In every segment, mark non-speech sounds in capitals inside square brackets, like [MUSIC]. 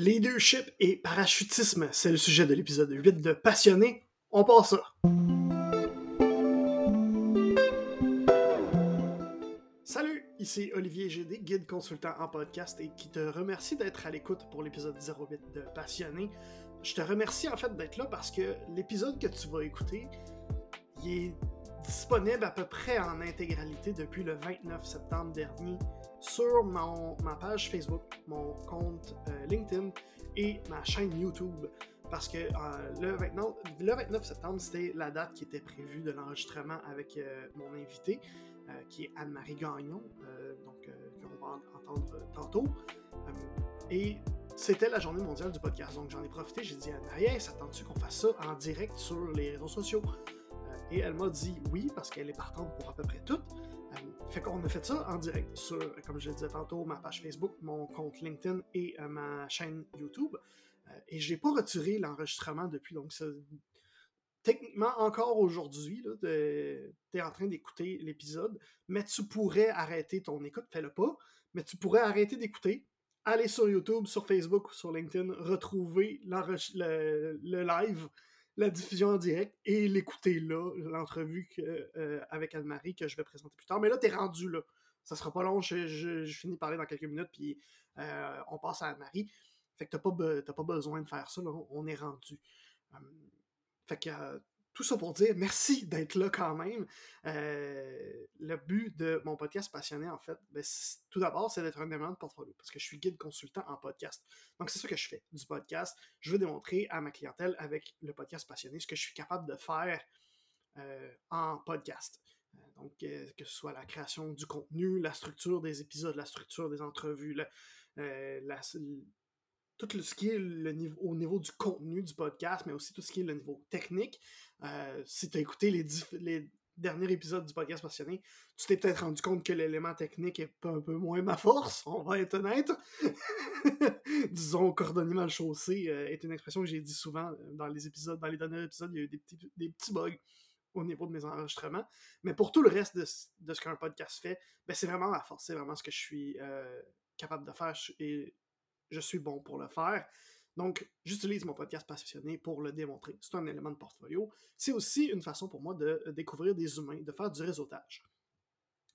Leadership et parachutisme, c'est le sujet de l'épisode 8 de Passionné. On passe ça. Salut, ici Olivier GD, guide consultant en podcast et qui te remercie d'être à l'écoute pour l'épisode 08 de Passionné. Je te remercie en fait d'être là parce que l'épisode que tu vas écouter, est disponible à peu près en intégralité depuis le 29 septembre dernier sur mon, ma page Facebook, mon compte euh, LinkedIn et ma chaîne YouTube. Parce que euh, le, 29, le, 29, septembre, c'était la date qui était prévue de l'enregistrement avec euh, mon invité, qui est Anne-Marie Gagnon, donc qu'on va entendre tantôt. et c'était la journée mondiale du podcast. Donc j'en ai profité, j'ai dit à Anne-Marie, ça tente-tu qu'on fasse ça en direct sur les réseaux sociaux? et elle m'a dit oui, parce qu'elle est partante pour à peu près tout. Fait qu'on a fait ça en direct sur, comme je le disais tantôt, ma page Facebook, mon compte LinkedIn et euh, ma chaîne YouTube. Euh, et je n'ai pas retiré l'enregistrement depuis, donc ça, techniquement, encore aujourd'hui, tu es en train d'écouter l'épisode, mais tu pourrais arrêter ton écoute, fais-le pas, mais tu pourrais arrêter d'écouter, aller sur YouTube, sur Facebook ou sur LinkedIn, retrouver le live la diffusion en direct et l'écouter là, l'entrevue euh, avec Anne-Marie que je vais présenter plus tard. Mais là, t'es rendu là. Ça sera pas long, je, finis de parler dans quelques minutes, puis euh, on passe à Anne-Marie. Fait que t'as pas, pas besoin de faire ça, là, on est rendu. Hum, fait que tout ça pour dire merci d'être là quand même. Euh, le but de mon podcast passionné, en fait, ben, tout d'abord, c'est d'être un élément de portfolio parce que je suis guide consultant en podcast. Donc, c'est ça que je fais du podcast. Je veux démontrer à ma clientèle avec le podcast passionné ce que je suis capable de faire euh, en podcast. Euh, donc, que ce soit la création du contenu, la structure des épisodes, la structure des entrevues, tout ce qui est le niveau, au niveau du contenu du podcast, mais aussi tout ce qui est le niveau technique. Euh, si tu as écouté les, derniers épisodes du podcast passionné, tu t'es peut-être rendu compte que l'élément technique est un peu moins ma force, on va être honnête. [LAUGHS] Disons, coordonner mal chaussé euh, est une expression que j'ai dit souvent euh, dans les épisodes, dans les derniers épisodes, il y a eu des petits, des petits bugs au niveau de mes enregistrements. Mais pour tout le reste de, de ce qu'un podcast fait, ben c'est vraiment ma force, c'est vraiment ce que je suis capable de faire et je suis bon pour le faire. Donc, j'utilise mon podcast passionné pour le démontrer. C'est un élément de portfolio. C'est aussi une façon pour moi de découvrir des humains, de faire du réseautage.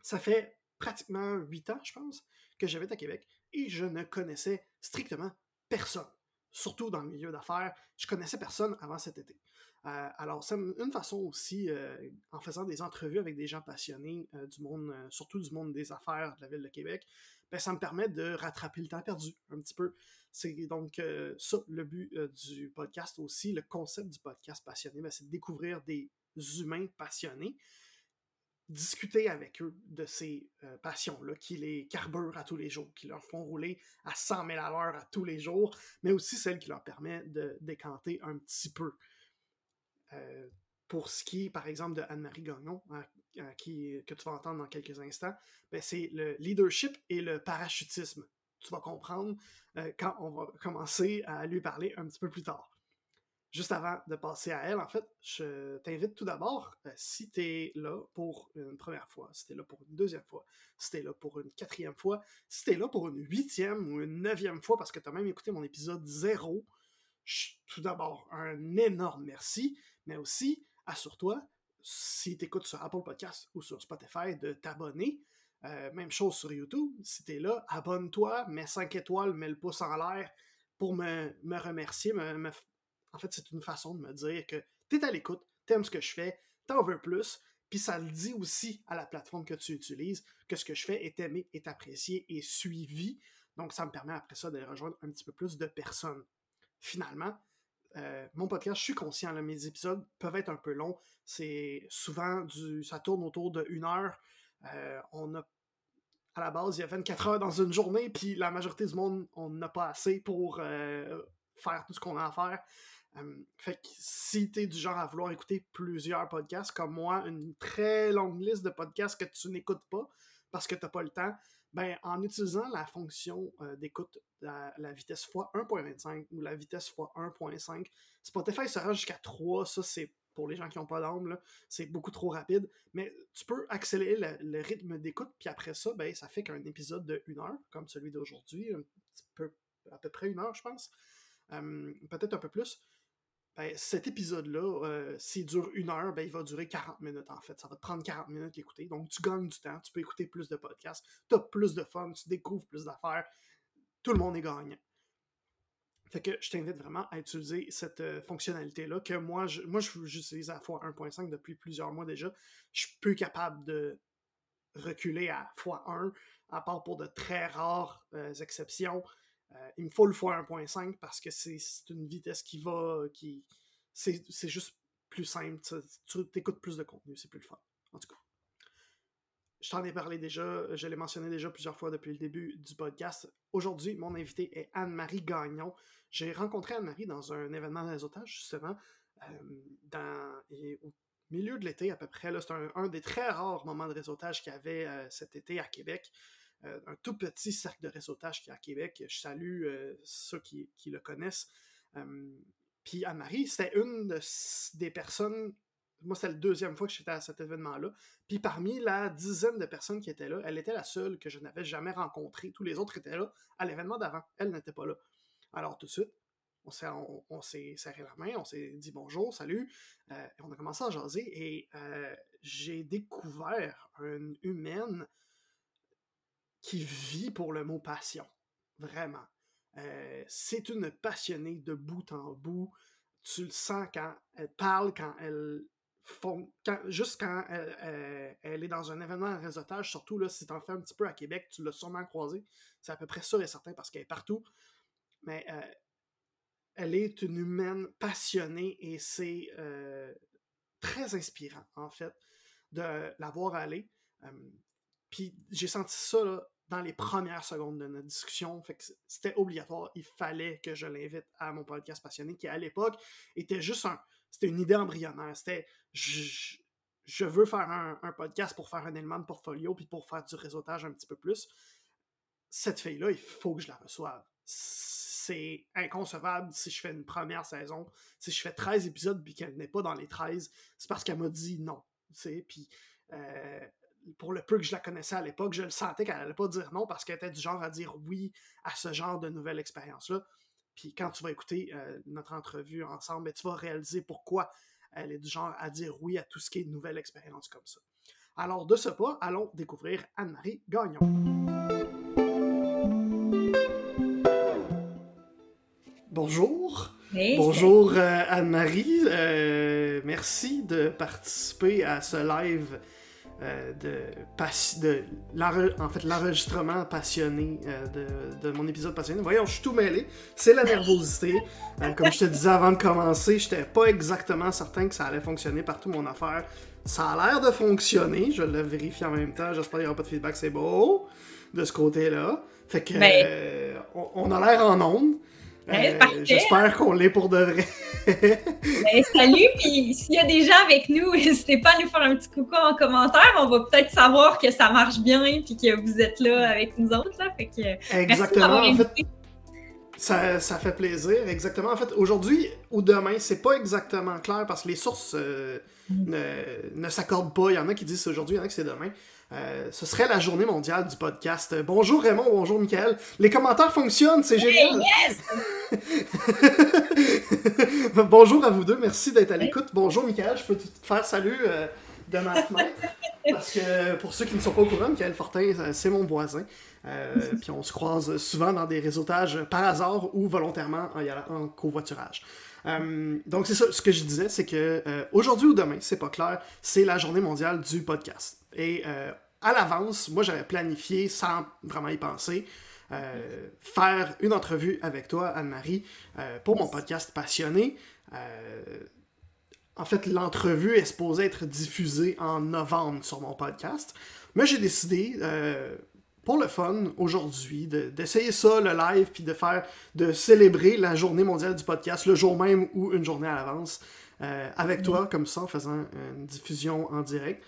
Ça fait pratiquement huit ans, je pense, que j'habite à Québec et je ne connaissais strictement personne. Surtout dans le milieu d'affaires, je connaissais personne avant cet été. Euh, alors, c'est une façon aussi, euh, en faisant des entrevues avec des gens passionnés euh, du monde, surtout du monde des affaires de la ville de Québec, ben, ça me permet de rattraper le temps perdu un petit peu. C'est donc ça le but du podcast aussi, le concept du podcast passionné, ben, c'est de découvrir des humains passionnés, discuter avec eux de ces passions-là qui les carburent à tous les jours, qui leur font rouler à 100 000 à l'heure à tous les jours, mais aussi celles qui leur permettent de décanter un petit peu. Euh, pour ce qui est, par exemple, de Anne-Marie Gagnon, hein, euh, qui, que tu vas entendre dans quelques instants, ben, c'est le leadership et le parachutisme. Tu vas comprendre euh, quand on va commencer à lui parler un petit peu plus tard. Juste avant de passer à elle, en fait, je t'invite tout d'abord, si tu es là pour une première fois, si tu es là pour une deuxième fois, si tu es là pour une quatrième fois, si tu es là pour une huitième ou une neuvième fois, parce que tu as même écouté mon épisode zéro, tout d'abord, un énorme merci, mais aussi, assure-toi, si tu écoutes sur Apple Podcast ou sur Spotify, de t'abonner. Euh, même chose sur YouTube. Si tu es là, abonne-toi, mets 5 étoiles, mets le pouce en l'air pour me, remercier. En fait, c'est une façon de me dire que tu es à l'écoute, tu aimes ce que je fais, t'en veux plus, puis ça le dit aussi à la plateforme que tu utilises que ce que je fais est aimé, est apprécié et suivi. Donc, ça me permet après ça de rejoindre un petit peu plus de personnes finalement, euh, mon podcast, je suis conscient, mes épisodes peuvent être un peu longs. C'est souvent du. ça tourne autour de une heure. Euh, on a à la base, il y a 24 heures dans une journée, puis la majorité du monde, on n'a pas assez pour euh, faire tout ce qu'on a à faire. fait que si tu es du genre à vouloir écouter plusieurs podcasts, comme moi, une très longue liste de podcasts que tu n'écoutes pas parce que tu n'as pas le temps, ben, en utilisant la fonction euh, d'écoute, la, la, vitesse x1.25 ou la vitesse x1.5, Spotify sera jusqu'à 3. Ça, c'est pour les gens qui n'ont pas d'âme, c'est beaucoup trop rapide. Mais tu peux accélérer le, rythme d'écoute, puis après ça, ben, ça fait qu'un épisode de 1 heure, comme celui d'aujourd'hui, un petit peu à peu près une heure, je pense. Peut-être un peu plus. Ben, cet épisode-là, euh, s'il dure une heure, ben, il va durer 40 minutes en fait. Ça va te prendre 40 minutes d'écouter. Donc tu gagnes du temps, tu peux écouter plus de podcasts, tu as plus de fun, tu découvres plus d'affaires. Tout le monde est gagnant. Fait que je t'invite vraiment à utiliser cette euh, fonctionnalité-là que moi, je, moi, j'utilise à x1.5 depuis plusieurs mois déjà. Je suis peu capable de reculer à x1, à part pour de très rares euh, exceptions. Euh, il me faut le x1.5 parce que c'est une vitesse qui va. qui C'est juste plus simple. Tu écoutes plus de contenu, c'est plus le fun. En tout cas. Je t'en ai parlé déjà, je l'ai mentionné déjà plusieurs fois depuis le début du podcast. Aujourd'hui, mon invité est Anne-Marie Gagnon. J'ai rencontré Anne-Marie dans un événement de réseautage, justement, euh, dans, au milieu de l'été à peu près. C'est un, des très rares moments de réseautage qu'il y avait euh, cet été à Québec. Euh, un tout petit cercle de réseautage qui est à Québec. Je salue euh, ceux qui, le connaissent. Euh, puis Anne-Marie, c'était une des personnes. Moi, c'était la deuxième fois que j'étais à cet événement-là. Puis parmi la dizaine de personnes qui étaient là, elle était la seule que je n'avais jamais rencontrée. Tous les autres étaient là à l'événement d'avant. Elle n'était pas là. Alors tout de suite, on s'est, on, serré la main, on s'est dit bonjour, salut, on a commencé à jaser et j'ai découvert une humaine qui vit pour le mot passion. Vraiment. Euh, c'est une passionnée de bout en bout. Tu le sens quand elle parle, quand elle. Font, juste quand elle, est dans un événement de réseautage, surtout là, si tu en fais un petit peu à Québec, tu l'as sûrement croisé. C'est à peu près sûr et certain parce qu'elle est partout. Mais euh, elle est une humaine passionnée et c'est euh, très inspirant, en fait, de la voir aller. Puis j'ai senti ça là, dans les premières secondes de notre discussion. C'était obligatoire. Il fallait que je l'invite à mon podcast passionné, qui à l'époque était juste un. C'était une idée embryonnaire. C'était. Je, veux faire un, podcast pour faire un élément de portfolio puis pour faire du réseautage un petit peu plus. Cette fille-là, il faut que je la reçoive. C'est inconcevable si je fais une première saison. Si je fais 13 épisodes puis qu'elle n'est pas dans les 13, c'est parce qu'elle m'a dit non. Puis. Euh, pour le peu que je la connaissais à l'époque, je le sentais qu'elle n'allait pas dire non parce qu'elle était du genre à dire oui à ce genre de nouvelle expérience-là. Puis quand tu vas écouter euh, notre entrevue ensemble, ben, tu vas réaliser pourquoi elle est du genre à dire oui à tout ce qui est nouvelle expérience comme ça. Alors de ce pas, allons découvrir Anne-Marie Gagnon. Bonjour. Bonjour euh, Anne-Marie. Euh, merci de participer à ce live euh, de, de en fait, l'enregistrement passionné euh, de, de, mon épisode passionné. Voyons, je suis tout mêlé. C'est la nervosité. Euh, comme je te disais avant de commencer, j'étais pas exactement certain que ça allait fonctionner partout mon affaire. Ça a l'air de fonctionner. Je le vérifie en même temps. J'espère qu'il n'y aura pas de feedback. C'est beau de ce côté-là. Fait que ben on, on, a l'air en onde. Ben, j'espère qu'on l'est pour de vrai. [LAUGHS] Ben, salut, puis s'il y a des gens avec nous, [LAUGHS] n'hésitez pas à nous faire un petit coucou en commentaire. On va peut-être savoir que ça marche bien puis que vous êtes là avec nous autres. Là. Fait que, Exactement. En fait, ça, ça, fait plaisir. Exactement. En fait, aujourd'hui ou demain, c'est pas exactement clair parce que les sources euh, mm. ne, ne s'accordent pas. Il y en a qui disent aujourd'hui, il y en a qui c'est demain. Euh, ce serait la journée mondiale du podcast. Bonjour Raymond, bonjour Michael. Les commentaires fonctionnent, c'est génial. [LAUGHS] bonjour à vous deux, merci d'être à l'écoute. Bonjour Michael, je peux te faire salut euh, de ma fenêtre. Parce que pour ceux qui ne sont pas au courant, Michael Fortin, euh, c'est mon voisin. puis on se croise souvent dans des réseautages par hasard ou volontairement en, en covoiturage. donc c'est ça, ce que je disais, c'est que aujourd'hui ou demain, c'est pas clair, c'est la journée mondiale du podcast. Et à l'avance, moi j'avais planifié sans vraiment y penser. Euh, faire une entrevue avec toi, Anne-Marie, euh, pour mon podcast Passionné. Euh, en fait, l'entrevue est supposée être diffusée en novembre sur mon podcast. Mais j'ai décidé, pour le fun, aujourd'hui, d'essayer ça, le live, puis de faire, de célébrer la journée mondiale du podcast le jour même ou une journée à l'avance avec toi, comme ça, en faisant une diffusion en direct.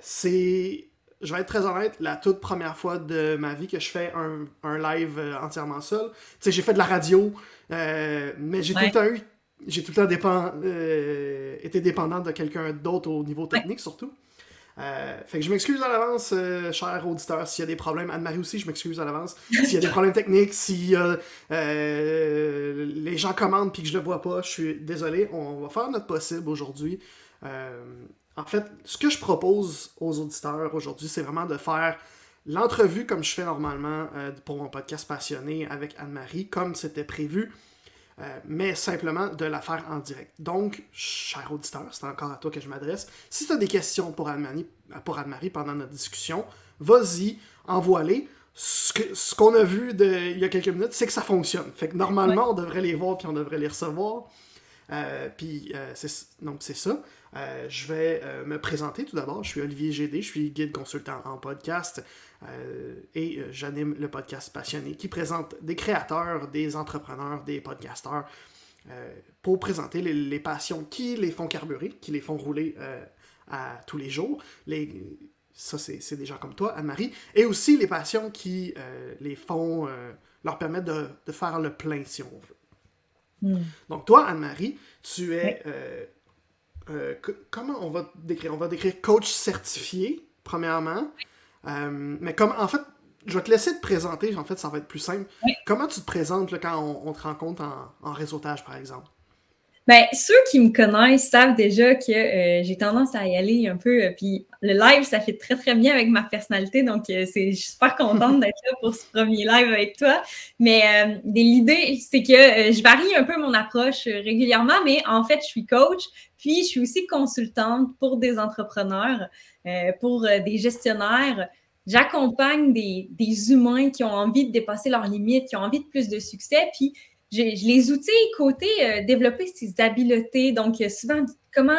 C'est je vais être très honnête, la toute première fois de ma vie que je fais un, live euh, entièrement seul. Tu sais, j'ai fait de la radio, euh, mais j'ai tout le temps eu, j'ai tout le temps dépend, euh, été dépendant de quelqu'un d'autre au niveau technique surtout. Euh, fait que je m'excuse à l'avance, euh, cher auditeur, s'il y a des problèmes. Anne-Marie aussi, je m'excuse à l'avance. S'il y a des problèmes techniques, si euh, les gens commandent puis que je le vois pas, je suis désolé. On va faire notre possible aujourd'hui. En fait, ce que je propose aux auditeurs aujourd'hui, c'est vraiment de faire l'entrevue comme je fais normalement pour mon podcast passionné avec Anne-Marie, comme c'était prévu. Euh, mais simplement de la faire en direct. Donc, cher auditeur, c'est encore à toi que je m'adresse. Si tu as des questions pour Anne-Marie, pour Anne pendant notre discussion, vas-y, envoie-les. Ce qu'on a vu de, il y a quelques minutes, c'est que ça fonctionne. Fait que normalement, on devrait les voir puis on devrait les recevoir. Euh, puis, euh, donc, c'est ça. je vais me présenter tout d'abord. Je suis Olivier Gédé, je suis guide consultant en podcast. Euh, et euh, j'anime le podcast Passionné qui présente des créateurs, des entrepreneurs, des podcasteurs euh, pour présenter les, passions qui les font carburer, qui les font rouler à tous les jours. Ça, c'est des gens comme toi, Anne-Marie. Et aussi les passions qui les font, leur permettent de, faire le plein, si on veut. Hmm. Donc, toi, Anne-Marie, tu es. comment on va décrire? On va décrire coach certifié, premièrement. Euh, mais comme, en fait, je vais te laisser te présenter, en fait, ça va être plus simple. Comment tu te présentes quand on, te rencontre en, réseautage, par exemple? Ben, ceux qui me connaissent savent déjà que euh, j'ai tendance à y aller un peu. Euh, puis le live, ça fait très, très bien avec ma personnalité. Donc, c'est, je suis super contente d'être là pour ce premier live avec toi. Mais l'idée, c'est que je varie un peu mon approche régulièrement. Mais en fait, je suis coach. Puis, je suis aussi consultante pour des entrepreneurs. Euh, pour euh, des gestionnaires. J'accompagne des, humains qui ont envie de dépasser leurs limites, qui ont envie de plus de succès. Puis, les outils côté euh, développer ces habiletés. Donc, souvent, comment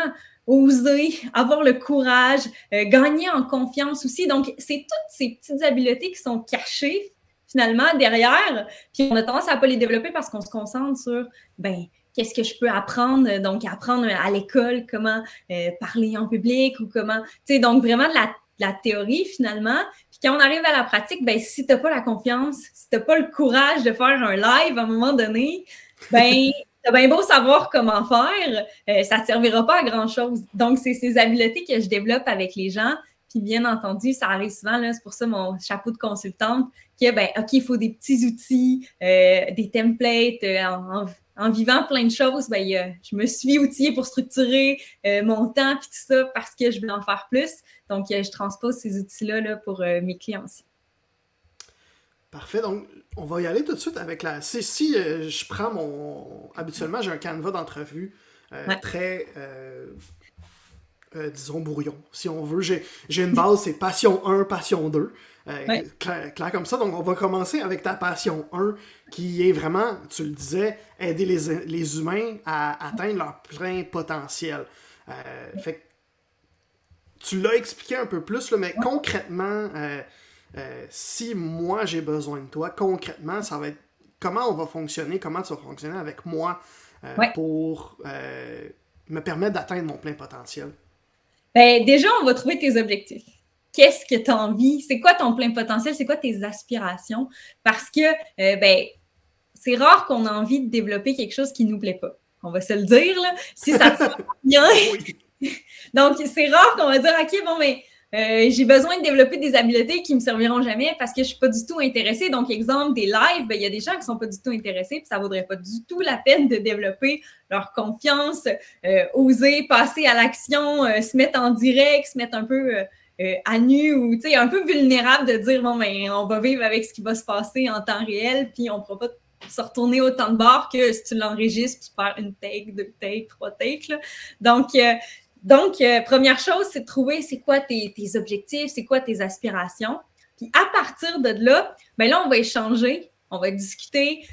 oser, [LAUGHS] avoir le courage, gagner en confiance aussi. Donc, c'est toutes ces petites habiletés qui sont cachées finalement derrière. Puis on a tendance à ne pas les développer parce qu'on se concentre sur, ben, qu'est-ce que je peux apprendre, donc apprendre à l'école comment euh, parler en public ou comment, tu sais, donc vraiment de la, théorie finalement. Puis quand on arrive à la pratique, ben si tu n'as pas la confiance, si tu n'as pas le courage de faire un live à un moment donné, ben [LAUGHS] t'as bien beau savoir comment faire, euh, ça ne te servira pas à grand-chose. Donc, c'est ces habiletés que je développe avec les gens. Puis bien entendu, ça arrive souvent, c'est pour ça mon chapeau de consultante, que, ben, OK, il faut des petits outils, euh, des templates en, en vivant plein de choses, ben, je me suis outillée pour structurer euh, mon temps et tout ça parce que je voulais en faire plus. Donc, euh, je transpose ces outils-là là, pour euh, mes clients aussi. Parfait. Donc, on va y aller tout de suite avec la. Si, si je prends mon. Habituellement, j'ai un canevas d'entrevue très. Disons brouillon, si on veut. J'ai une base, c'est passion 1, passion 2. Euh, clair, comme ça. Donc, on va commencer avec ta passion 1, qui est vraiment, tu le disais, aider les, humains à atteindre leur plein potentiel. Euh, fait tu l'as expliqué un peu plus, mais concrètement, euh, si moi j'ai besoin de toi, concrètement, ça va être comment on va fonctionner, comment tu vas fonctionner avec moi pour me permettre d'atteindre mon plein potentiel? Ben, déjà, on va trouver tes objectifs qu'est-ce que tu as envie, c'est quoi ton plein potentiel, c'est quoi tes aspirations? Parce que, euh, ben, c'est rare qu'on a envie de développer quelque chose qui ne nous plaît pas. On va se le dire, là. Si ça te [LAUGHS] bien. [LAUGHS] Donc, c'est rare qu'on va dire, OK, bon, mais euh, j'ai besoin de développer des habiletés qui me serviront jamais parce que je ne suis pas du tout intéressée. Donc, exemple, des lives, ben, il y a des gens qui ne sont pas du tout intéressés, puis ça ne vaudrait pas du tout la peine de développer leur confiance, euh, oser passer à l'action, se mettre en direct, se mettre un peu euh, à nu ou un peu vulnérable de dire bon, ben, on va vivre avec ce qui va se passer en temps réel, puis on ne pourra pas se retourner autant de bord que si tu l'enregistres, tu perds une take, deux takes, trois takes. Donc, euh, donc euh, première chose, c'est de trouver c'est quoi tes, objectifs, c'est quoi tes aspirations. Puis à partir de là, ben là, on va échanger, on va discuter,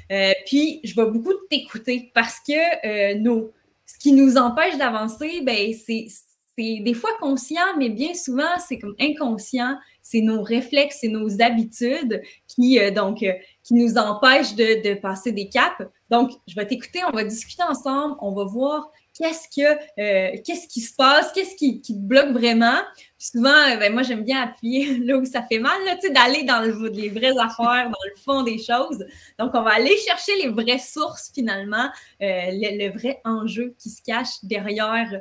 puis je vais beaucoup t'écouter parce que nos, ce qui nous empêche d'avancer, ben, c'est des fois conscient, mais bien souvent, c'est comme inconscient. C'est nos réflexes, c'est nos habitudes qui, euh, donc, euh, qui nous empêchent de, passer des caps. Donc, je vais t'écouter, on va discuter ensemble, on va voir qu'est-ce que euh, qu'est-ce qui se passe, qu'est-ce qui, te bloque vraiment? souvent, ben, moi, j'aime bien appuyer [LAUGHS] là où ça fait mal, d'aller dans les vraies affaires, dans le fond des choses. Donc, on va aller chercher les vraies sources finalement, le, le, vrai enjeu qui se cache derrière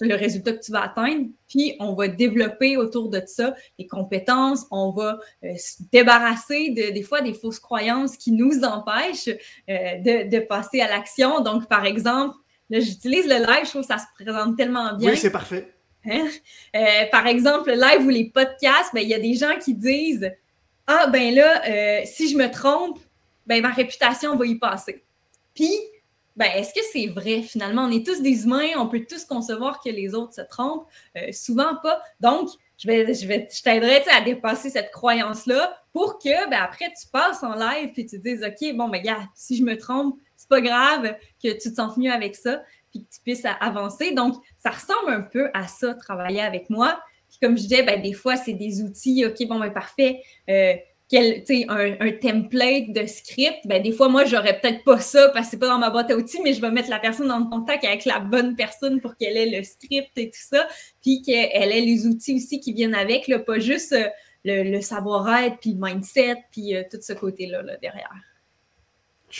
le résultat que tu vas atteindre, puis on va développer autour de ça les compétences, on va euh, se débarrasser de, des fois des fausses croyances qui nous empêchent euh, de, passer à l'action. Donc, par exemple, là, j'utilise le live, je trouve que ça se présente tellement bien. Oui, c'est parfait. Hein? Euh, par exemple, le live ou les podcasts, ben, il y a des gens qui disent Ah, ben là, si je me trompe, ben, ma réputation va y passer. Puis, ben, est-ce que c'est vrai finalement? On est tous des humains, on peut tous concevoir que les autres se trompent, euh, souvent pas. Donc, je, vais, je, vais, je t'aiderai à dépasser cette croyance-là pour que ben, après tu passes en live et tu te dises OK, bon, ben, gars, si je me trompe, pas grave que tu te sens mieux avec ça puis que tu puisses avancer. Donc, ça ressemble un peu à ça, travailler avec moi. Puis comme je disais, ben, des fois, c'est des outils, OK, bon, ben, parfait. Euh, quel, un, un template de script, ben, des fois, moi, j'aurais peut-être pas ça parce que c'est pas dans ma boîte à outils, mais je vais mettre la personne en contact avec la bonne personne pour qu'elle ait le script et tout ça, puis qu'elle ait les outils aussi qui viennent avec, pas juste euh, le, savoir-être, puis le mindset, puis euh, tout ce côté-là là, derrière.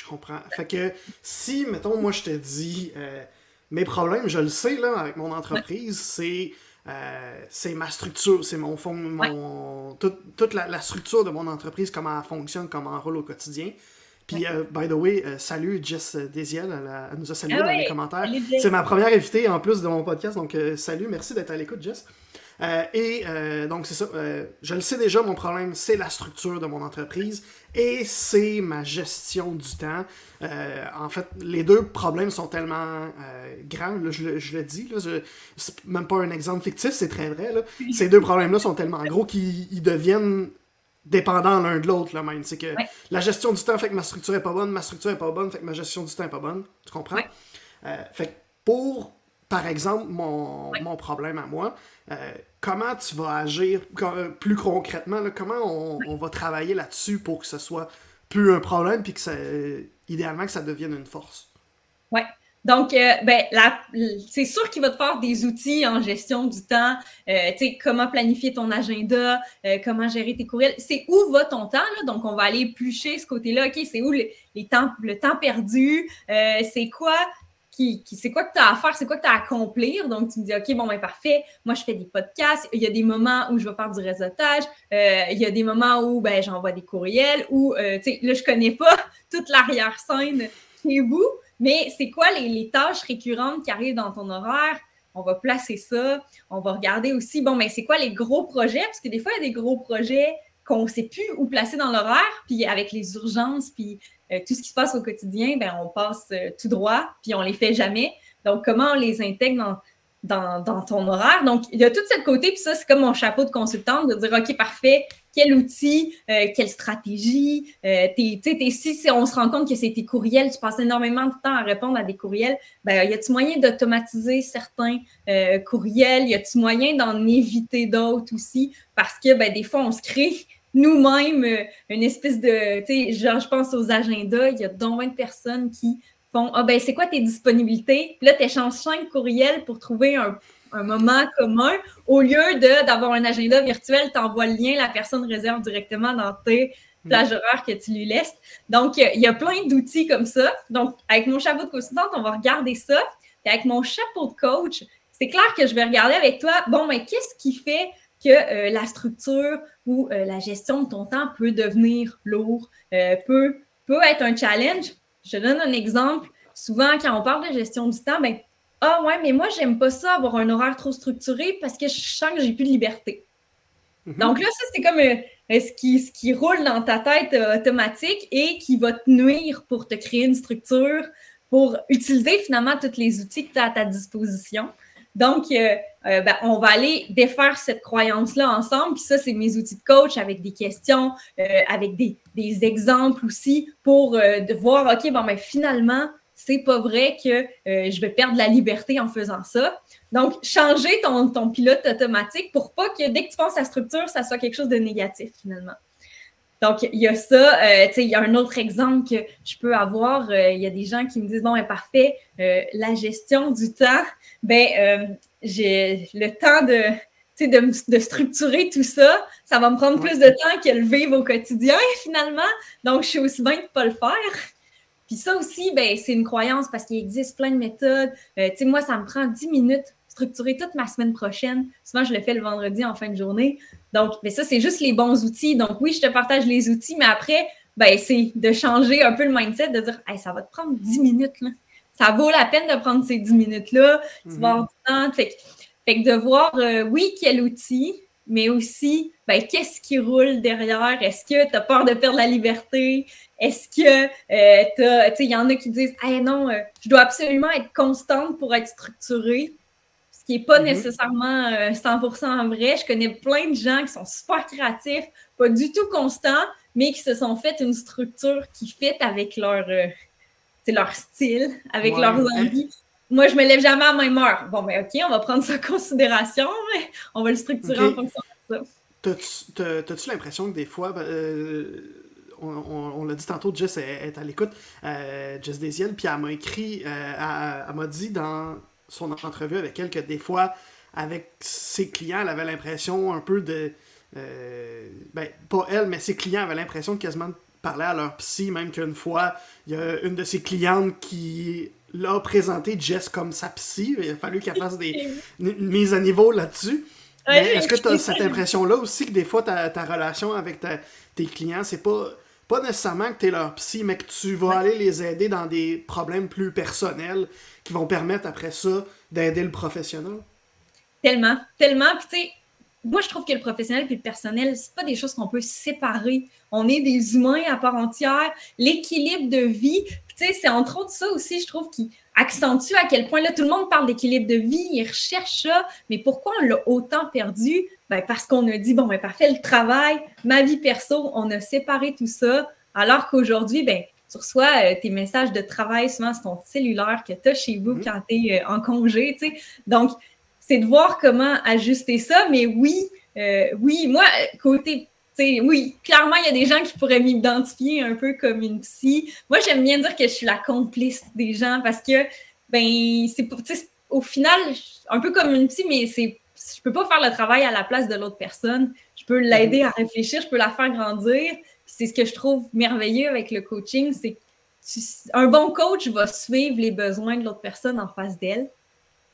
Je comprends. Fait que si, mettons, moi, je te dis, euh, mes problèmes, je le sais, là, avec mon entreprise, c'est euh, c'est ma structure, c'est mon fond, mon, toute, la, structure de mon entreprise, comment elle fonctionne, comment elle roule au quotidien. Puis, euh, by the way, euh, salut Jess Desiel, elle, nous a salué ah dans les commentaires. C'est ma première invitée en plus de mon podcast, donc salut, merci d'être à l'écoute, Jess. Et donc, c'est ça. Je le sais déjà, mon problème, c'est la structure de mon entreprise et c'est ma gestion du temps. en fait, les deux problèmes sont tellement grands, je, le dis, là, c'est même pas un exemple fictif, c'est très vrai. Là. [LAUGHS] Ces deux problèmes-là sont tellement gros qu'ils deviennent dépendants l'un de l'autre, même. C'est que la gestion du temps fait que ma structure est pas bonne, ma structure est pas bonne, fait que ma gestion du temps est pas bonne. Tu comprends? fait que pour par exemple, mon, mon, problème à moi, euh, comment tu vas agir euh, plus concrètement? comment on, va travailler là-dessus pour que ce soit plus un problème puis que ça, idéalement que ça devienne une force? Oui. Donc, euh, ben, c'est sûr qu'il va te faire des outils en gestion du temps, tu sais, comment planifier ton agenda, comment gérer tes courriels. C'est où va ton temps? Donc, on va aller éplucher ce côté-là. OK, c'est où les temps, le temps perdu? c'est quoi? C'est quoi que tu as à faire, c'est quoi que tu as à accomplir. Donc, tu me dis, OK, bon, ben parfait, moi, je fais des podcasts. Il y a des moments où je vais faire du réseautage. Euh, il y a des moments où ben, j'envoie des courriels. Ou, euh, tu sais, là, je connais pas [LAUGHS] toute l'arrière-scène chez vous, mais c'est quoi les, tâches récurrentes qui arrivent dans ton horaire? On va placer ça. On va regarder aussi, bon, mais c'est quoi les gros projets? Parce que des fois, il y a des gros projets qu'on ne sait plus où placer dans l'horaire, puis avec les urgences, puis euh, tout ce qui se passe au quotidien, ben, on passe euh, tout droit, puis on les fait jamais. Donc, comment on les intègre dans, dans, ton horaire? Donc, il y a tout ce côté, puis ça, c'est comme mon chapeau de consultante, de dire, OK, parfait, quel outil, euh, quelle stratégie. si, on se rend compte que c'est tes courriels, tu passes énormément de temps à répondre à des courriels, ben, y a-tu moyen d'automatiser certains courriels? Y a-tu moyen d'en éviter d'autres aussi? Parce que ben, des fois, on se crée nous-mêmes euh, une espèce de, tu sais, genre, je pense aux agendas, il y a donc personnes qui font, ah ben, c'est quoi tes disponibilités? Puis là, tu échanges cinq courriels pour trouver un, moment commun. Au lieu d'avoir un agenda virtuel, tu envoies le lien, la personne réserve directement dans tes mm. plages horaires que tu lui laisses. Donc, il y a plein d'outils comme ça. Donc, avec mon chapeau de consultante, on va regarder ça. Puis avec mon chapeau de coach, c'est clair que je vais regarder avec toi, bon, mais qu'est-ce qui fait que euh, la structure ou euh, la gestion de ton temps peut devenir lourd, euh, peut, peut être un challenge. Je donne un exemple. Souvent, quand on parle de gestion du temps, ben, ah ouais, mais moi, j'aime pas ça, avoir un horaire trop structuré parce que je sens que j'ai plus de liberté. Mm-hmm. Donc là, ça, c'est comme ce, qui, ce qui roule dans ta tête automatique et qui va te nuire pour te créer une structure, pour utiliser finalement tous les outils que tu as à ta disposition. Donc, euh, euh, ben, on va aller défaire cette croyance-là ensemble. Puis ça, c'est mes outils de coach avec des questions, euh, avec des, exemples aussi pour de voir, OK, bon, ben, finalement, c'est pas vrai que je vais perdre la liberté en faisant ça. Donc, changer ton, ton pilote automatique pour pas que dès que tu penses à structure, ça soit quelque chose de négatif finalement. Donc, il y a ça. Euh, il y a un autre exemple que je peux avoir. Euh, il y a des gens qui me disent, bon, ben, parfait, euh, la gestion du temps, ben, j'ai le temps de, de, de, structurer tout ça. Ça va me prendre plus de temps que le vivre au quotidien, [LAUGHS] finalement. Donc, je suis aussi bien de ne pas le faire. Puis ça aussi, ben, c'est une croyance parce qu'il existe plein de méthodes. tu sais, moi, ça me prend 10 minutes structurer toute ma semaine prochaine. Souvent, je le fais le vendredi en fin de journée. Donc, mais ça, c'est juste les bons outils. Donc, oui, je te partage les outils, mais après, ben, c'est de changer un peu le mindset, de dire, hey, ça va te prendre 10 minutes, là. Ça vaut la peine de prendre ces 10 minutes-là. Tu vas avoir du temps. Fait, que de voir, euh, oui, quel outil, mais aussi, ben, qu'est-ce qui roule derrière? Est-ce que tu as peur de perdre la liberté? Est-ce que euh, tu sais, il y en a qui disent, hey, non, euh, je dois absolument être constante pour être structurée qui n'est pas mm-hmm. nécessairement 100% vrai. Je connais plein de gens qui sont super créatifs, pas du tout constants, mais qui se sont fait une structure qui fit avec leur, leur style, avec leurs envies. Moi, je me lève jamais à la même heure. Bon, mais OK, on va prendre ça en considération, [LAUGHS] mais on va le structurer en fonction de ça. T'as-tu l'impression que des fois, ben, euh, on, l'a dit tantôt, Jess est, à l'écoute, euh, Jess Desiel, puis elle m'a écrit, euh, elle, m'a dit dans son entrevue avec elle que des fois, avec ses clients, elle avait l'impression un peu de. ben, pas elle, mais ses clients avaient l'impression de quasiment parler à leur psy, même qu'une fois, il y a une de ses clientes qui l'a présenté Jess comme sa psy. Il a fallu qu'elle fasse des [LAUGHS] mises à niveau là-dessus. Est-ce que tu as cette impression-là aussi que des fois ta, relation avec tes clients, c'est pas, pas nécessairement que tu es leur psy, mais que tu vas aller les aider dans des problèmes plus personnels qui vont permettre après ça d'aider le professionnel? Tellement, tellement. Puis tu sais, moi, je trouve que le professionnel et le personnel, c'est pas des choses qu'on peut séparer. On est des humains à part entière. L'équilibre de vie, tu sais, c'est entre autres ça aussi, je trouve, qui accentue à quel point là, tout le monde parle d'équilibre de vie, ils recherchent ça, mais pourquoi on l'a autant perdu? Ben, parce qu'on a dit, bon, ben, parfait, le travail, ma vie perso, on a séparé tout ça, alors qu'aujourd'hui, ben, tu reçois euh, tes messages de travail souvent sur ton cellulaire que tu as chez vous mmh. quand tu es euh, en congé, tu sais. Donc, c'est de voir comment ajuster ça. Mais oui, euh, oui, moi, côté, oui, clairement, il y a des gens qui pourraient m'identifier un peu comme une psy. Moi, j'aime bien dire que je suis la complice des gens parce que, ben, c'est au final, un peu comme une psy, mais c'est je peux pas faire le travail à la place de l'autre personne. Je peux l'aider à réfléchir, je peux la faire grandir. C'est ce que je trouve merveilleux avec le coaching, c'est un bon coach va suivre les besoins de l'autre personne en face d'elle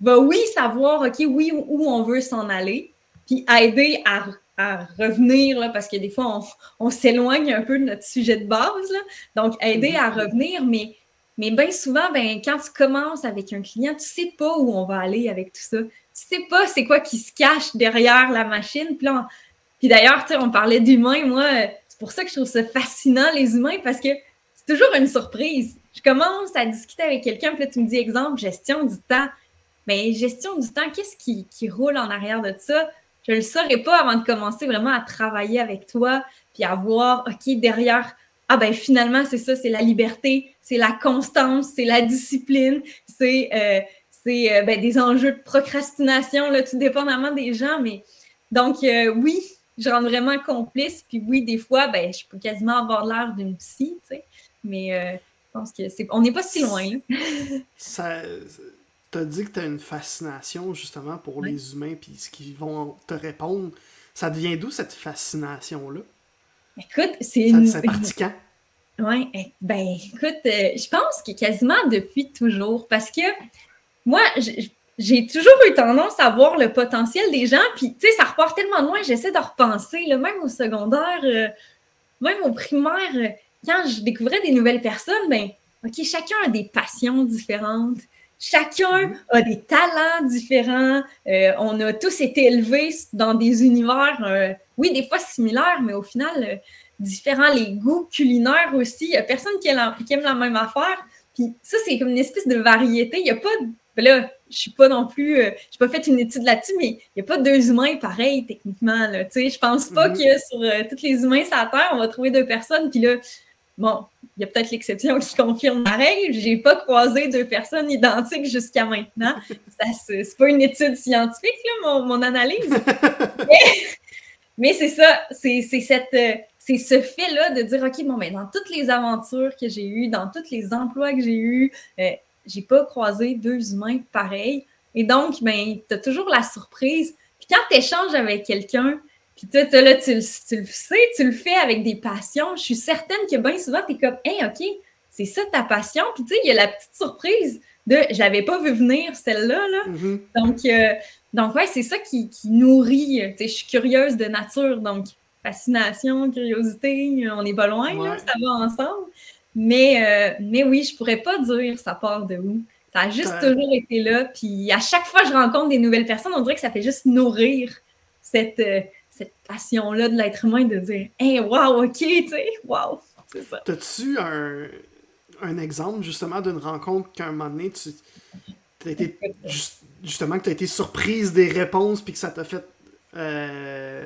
va, oui, savoir, OK, oui, où on veut s'en aller, puis aider à, revenir, là, parce que des fois, on, s'éloigne un peu de notre sujet de base. Là. Donc, aider à revenir, mais, mais bien souvent, ben, quand tu commences avec un client, tu ne sais pas où on va aller avec tout ça. Tu ne sais pas c'est quoi qui se cache derrière la machine. Puis, puis d'ailleurs, on parlait d'humains. Moi, c'est pour ça que je trouve ça fascinant, les humains, parce que c'est toujours une surprise. Je commence à discuter avec quelqu'un, puis là, tu me dis, exemple, gestion du temps. Mais gestion du temps, qu'est-ce qui, roule en arrière de ça? Je ne le saurais pas avant de commencer vraiment à travailler avec toi, puis à voir, OK, derrière, ah ben finalement, c'est ça, c'est la liberté, c'est la constance, c'est la discipline, c'est euh, euh, ben, des enjeux de procrastination, là, tout dépendamment des gens. Mais donc, euh, oui, je rends vraiment complice. Puis oui, des fois, ben, je peux quasiment avoir l'air d'une psy, tu sais. Mais je pense que c'est. On n'est pas si loin. ça, t'as dit que tu as une fascination justement pour les humains puis ce qu'ils vont te répondre. Ça devient d'où cette fascination-là? Écoute, c'est une. C'est quand? Oui, eh, ben écoute, euh, je pense que quasiment depuis toujours parce que moi, j'ai toujours eu tendance à voir le potentiel des gens, puis tu sais, ça repart tellement loin, j'essaie de repenser, là, même au secondaire, euh, même au primaire, euh, quand je découvrais des nouvelles personnes, ben, OK, chacun a des passions différentes. Chacun mhm. a des talents différents. Euh, on a tous été élevés dans des univers, euh, oui, des fois similaires, mais au final, euh, différents. Les goûts culinaires aussi. Il n'y a personne qui, aime la même affaire. Puis ça, c'est comme une espèce de variété. Il n'y a pas de. Ben là, je suis pas non plus. je n'ai pas fait une étude là-dessus, mais il n'y a pas deux humains pareils, techniquement. Là, je pense pas mhm. que sur tous les humains sur la Terre, on va trouver deux personnes. Puis là, bon, il y a peut-être l'exception qui confirme la règle. Je n'ai pas croisé deux personnes identiques jusqu'à maintenant. Ce n'est pas une étude scientifique, mon, analyse. [LAUGHS] mais, c'est ça, c'est c'est ce fait-là de dire, OK, bon, mais dans toutes les aventures que j'ai eues, dans tous les emplois que j'ai eus, euh, j'ai pas croisé deux humains pareils. Et donc, ben, tu as toujours la surprise. Puis quand tu échanges avec quelqu'un, puis toi, là, tu, le sais, tu le fais avec des passions. Je suis certaine que bien souvent, tu es comme, hey, OK, c'est ça ta passion. Puis tu sais, il y a la petite surprise de je l'avais pas vu venir, celle-là. Là. Mhm. Donc, euh, donc ouais, c'est ça qui, qui nourrit. Tu sais, je suis curieuse de nature, donc fascination, curiosité, on n'est pas loin, là, ça va ensemble. Mais, euh, mais oui, je pourrais pas dire ça part de où. Ça a juste toujours été là. Puis à chaque fois que je rencontre des nouvelles personnes, on dirait que ça fait juste nourrir cette, euh, cette passion-là de l'être humain de dire Hey, wow, ok, tu sais, wow. C'est ça. T'as-tu un, un exemple justement d'une rencontre qu'à un moment donné, tu t'as été jus- justement que tu as été surprise des réponses puis que ça t'a fait euh,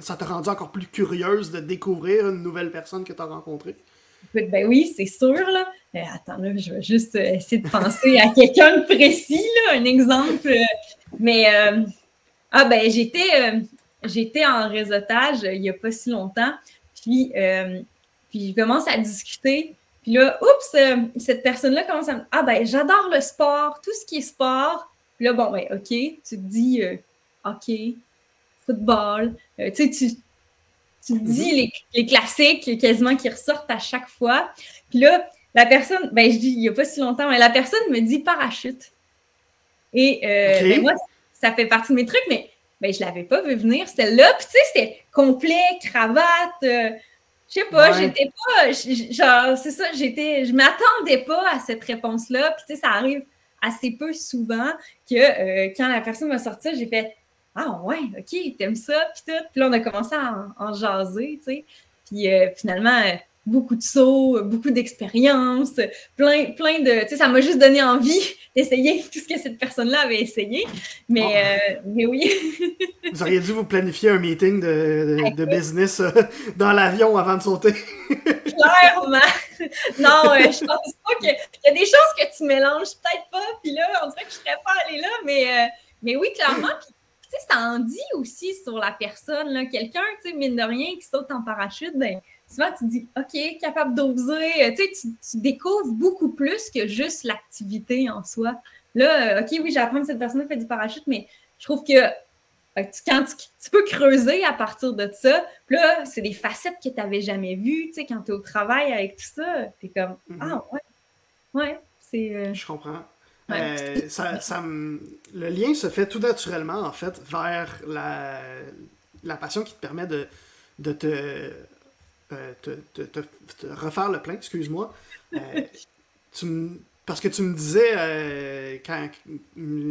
ça t'a rendu encore plus curieuse de découvrir une nouvelle personne que tu as rencontrée? Écoute, ben oui, c'est sûr, là. Euh, attends, là, je vais juste euh, essayer de penser à quelqu'un de précis, là, un exemple. euh, mais, euh, ah, ben, j'étais, j'étais en réseautage euh, il n'y a pas si longtemps. Puis, euh, puis je commence à discuter. Puis là, oups, euh, cette personne-là commence à me Ah, ben, j'adore le sport, tout ce qui est sport. Puis là, bon, ben, OK, tu te dis euh, hockey, football. Tu sais, tu, tu te dis les, les classiques quasiment qui ressortent à chaque fois. Puis là, la personne, ben je dis il n'y a pas si longtemps, mais la personne me dit parachute. Et Ok. ben, moi, ça fait partie de mes trucs, mais ben, je ne l'avais pas vu venir. C'était là, puis tu sais, c'était complet, cravate. euh, je sais pas, Ouais. j'étais pas. Genre, c'est ça, j'étais. Je m'attendais pas à cette réponse-là. Puis tu sais, ça arrive assez peu souvent que euh, quand la personne va sortir, j'ai fait Ah ouais, ok, t'aimes ça, puis tout. Puis là, on a commencé à en, en jaser, tu sais. Puis euh, finalement, euh, beaucoup de sauts, beaucoup d'expériences, plein, plein de. Tu sais, ça m'a juste donné envie [LAUGHS] d'essayer tout ce que cette personne-là avait essayé. Mais, Oh. euh, mais oui. [LAUGHS] Vous auriez dû vous planifier un meeting de, de- de business euh, dans l'avion avant de sauter. [LAUGHS] Clairement. Non, euh, je pense pas que. Il y a des choses que tu mélanges peut-être pas, puis là, on dirait que je serais pas allée là, mais, mais oui, clairement. Sais, ça en dit aussi sur la personne. Quelqu'un, tu sais, mine de rien, qui saute en parachute, ben, souvent tu te dis, OK, capable d'oser. Euh, Tu sais, tu, tu découvres beaucoup plus que juste l'activité en soi. Là, euh, OK, oui, j'apprends que cette personne fait du parachute, mais je trouve que euh, quand tu, tu peux creuser à partir de ça, puis là, c'est des facettes que tu n'avais jamais vues. Tu sais, quand tu es au travail avec tout ça, tu es comme Mhm. Ah, ouais. Ouais, c'est. euh, Je comprends. Ouais. Euh, ça, ça me- le lien se fait tout naturellement, en fait, vers la, la passion qui te permet de, de te, te, te- te- te refaire le plein, excuse-moi. Euh, tu parce que tu me disais, euh, quand,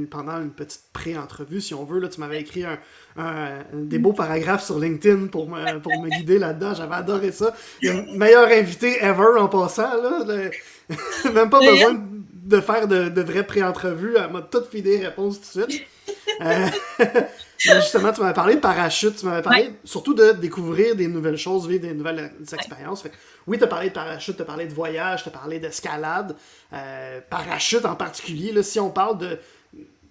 pendant une petite pré-entrevue, si on veut, là, tu m'avais écrit un, un- des beaux paragraphes sur LinkedIn pour me, pour me guider là-dedans. J'avais adoré ça. Le meilleur invité ever en passant. Là, Le- [LAUGHS] Même pas besoin de faire de, de vraies pré-entrevues. Elle m'a tout filé des réponses tout de suite. Euh, [LAUGHS] justement, tu m'avais parlé de parachute. Tu m'avais parlé surtout de découvrir des nouvelles choses, vivre des nouvelles expériences. Fait oui, tu as parlé de parachute, tu as parlé de voyage, tu as parlé d'escalade. Euh, parachute en particulier, là, si on parle de.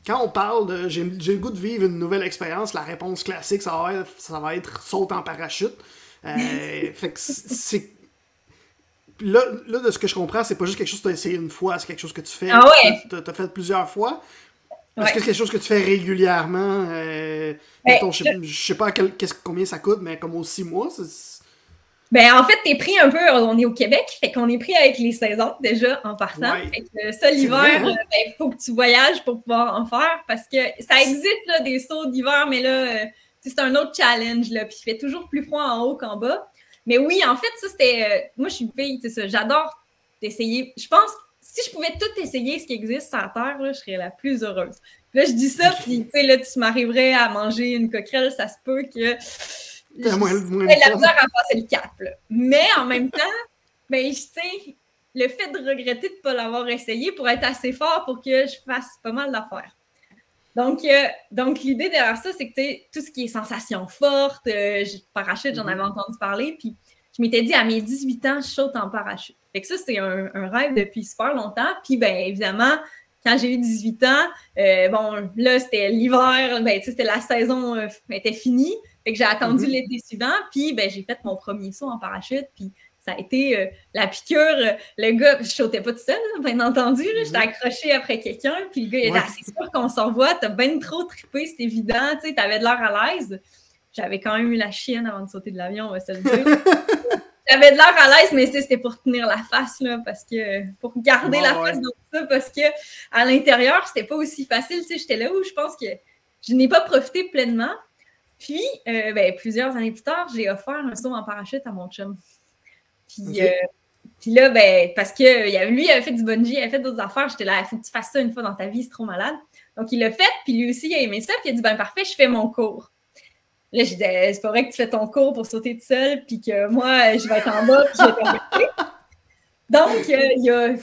Quand on parle de j'ai le goût de vivre une nouvelle expérience, la réponse classique, ça va être, ça va être saute en parachute. Euh, [LAUGHS] fait que c'est. Là, là, de ce que je comprends, c'est pas juste quelque chose que tu as essayé une fois, c'est quelque chose que tu fais. Ah ouais? Tu as fait plusieurs fois. Est-ce Ouais. que c'est quelque chose que tu fais régulièrement? Euh, Ben, mettons, je, je sais pas quel- combien ça coûte, mais comme aux six mois, c'est- Ben, en fait, t'es pris un peu, on est au Québec, fait qu'on est pris avec les saisons déjà en partant. Ouais. Fait que ça, l'hiver, vrai, hein? euh, ben, il faut que tu voyages pour pouvoir en faire parce que ça existe là, des sauts d'hiver, mais là, euh, c'est un autre challenge, là, puis il fait toujours plus froid en haut qu'en bas. Mais oui, en fait, ça, c'était. euh, moi, je suis une fille, c'est ça, j'adore essayer. Je pense, si je pouvais tout essayer ce qui existe sur la Terre, là, je serais la plus heureuse. Là, je dis ça, puis tu sais, là, tu m'arriverais à manger une coquerelle, ça se peut que. J'ai la misère à passer le cap. là. Mais en même temps, [LAUGHS] ben, je sais, le fait de regretter de ne pas l'avoir essayé pour être assez fort pour que je fasse pas mal d'affaires. Donc, euh, donc l'idée derrière ça, c'est que tu sais, tout ce qui est sensation forte, euh, parachute, j'en Mhm. avais entendu parler, puis je m'étais dit à mes 18 ans, je saute en parachute. Fait que ça, c'est un, un rêve depuis super longtemps. Puis, ben évidemment, quand j'ai eu 18 ans, euh, bon, là, c'était l'hiver, ben, tu sais, c'était la saison euh, était finie. Fait que j'ai attendu Mhm. l'été suivant, puis ben, j'ai fait mon premier saut en parachute, puis ça a été euh, la piqûre. le gars, je sautais pas tout seul, bien entendu, là, j'étais Mhm. accrochée après quelqu'un, puis le gars, il Ouais. Ah, c'est sûr qu'on s'en voit, t'as bien trop trippé, c'est évident, tu sais, t'avais de l'air à l'aise. J'avais quand même eu la chienne avant de sauter de l'avion, on va se le dire. [LAUGHS] j'avais de l'air à l'aise, mais c'était pour tenir la face, là, parce que pour garder la face dans ça, parce que à l'intérieur, c'était pas aussi facile. Tu sais, j'étais là où je pense que je n'ai pas profité pleinement. Puis, euh, ben, plusieurs années plus tard, j'ai offert un saut en parachute à mon chum. Puis, euh, puis là, ben, parce que lui, il avait fait du bungee, il avait fait d'autres affaires. J'étais là, il faut que tu fasses ça une fois dans ta vie, c'est trop malade. Donc, il l'a fait, puis lui aussi, il a aimé ça, puis il a dit, ben parfait, je fais mon cours. Là, je disais, c'est pas vrai que tu fais ton cours pour sauter tout seul, puis que moi, je vais être en bas, puis je vais Donc, euh, il y a.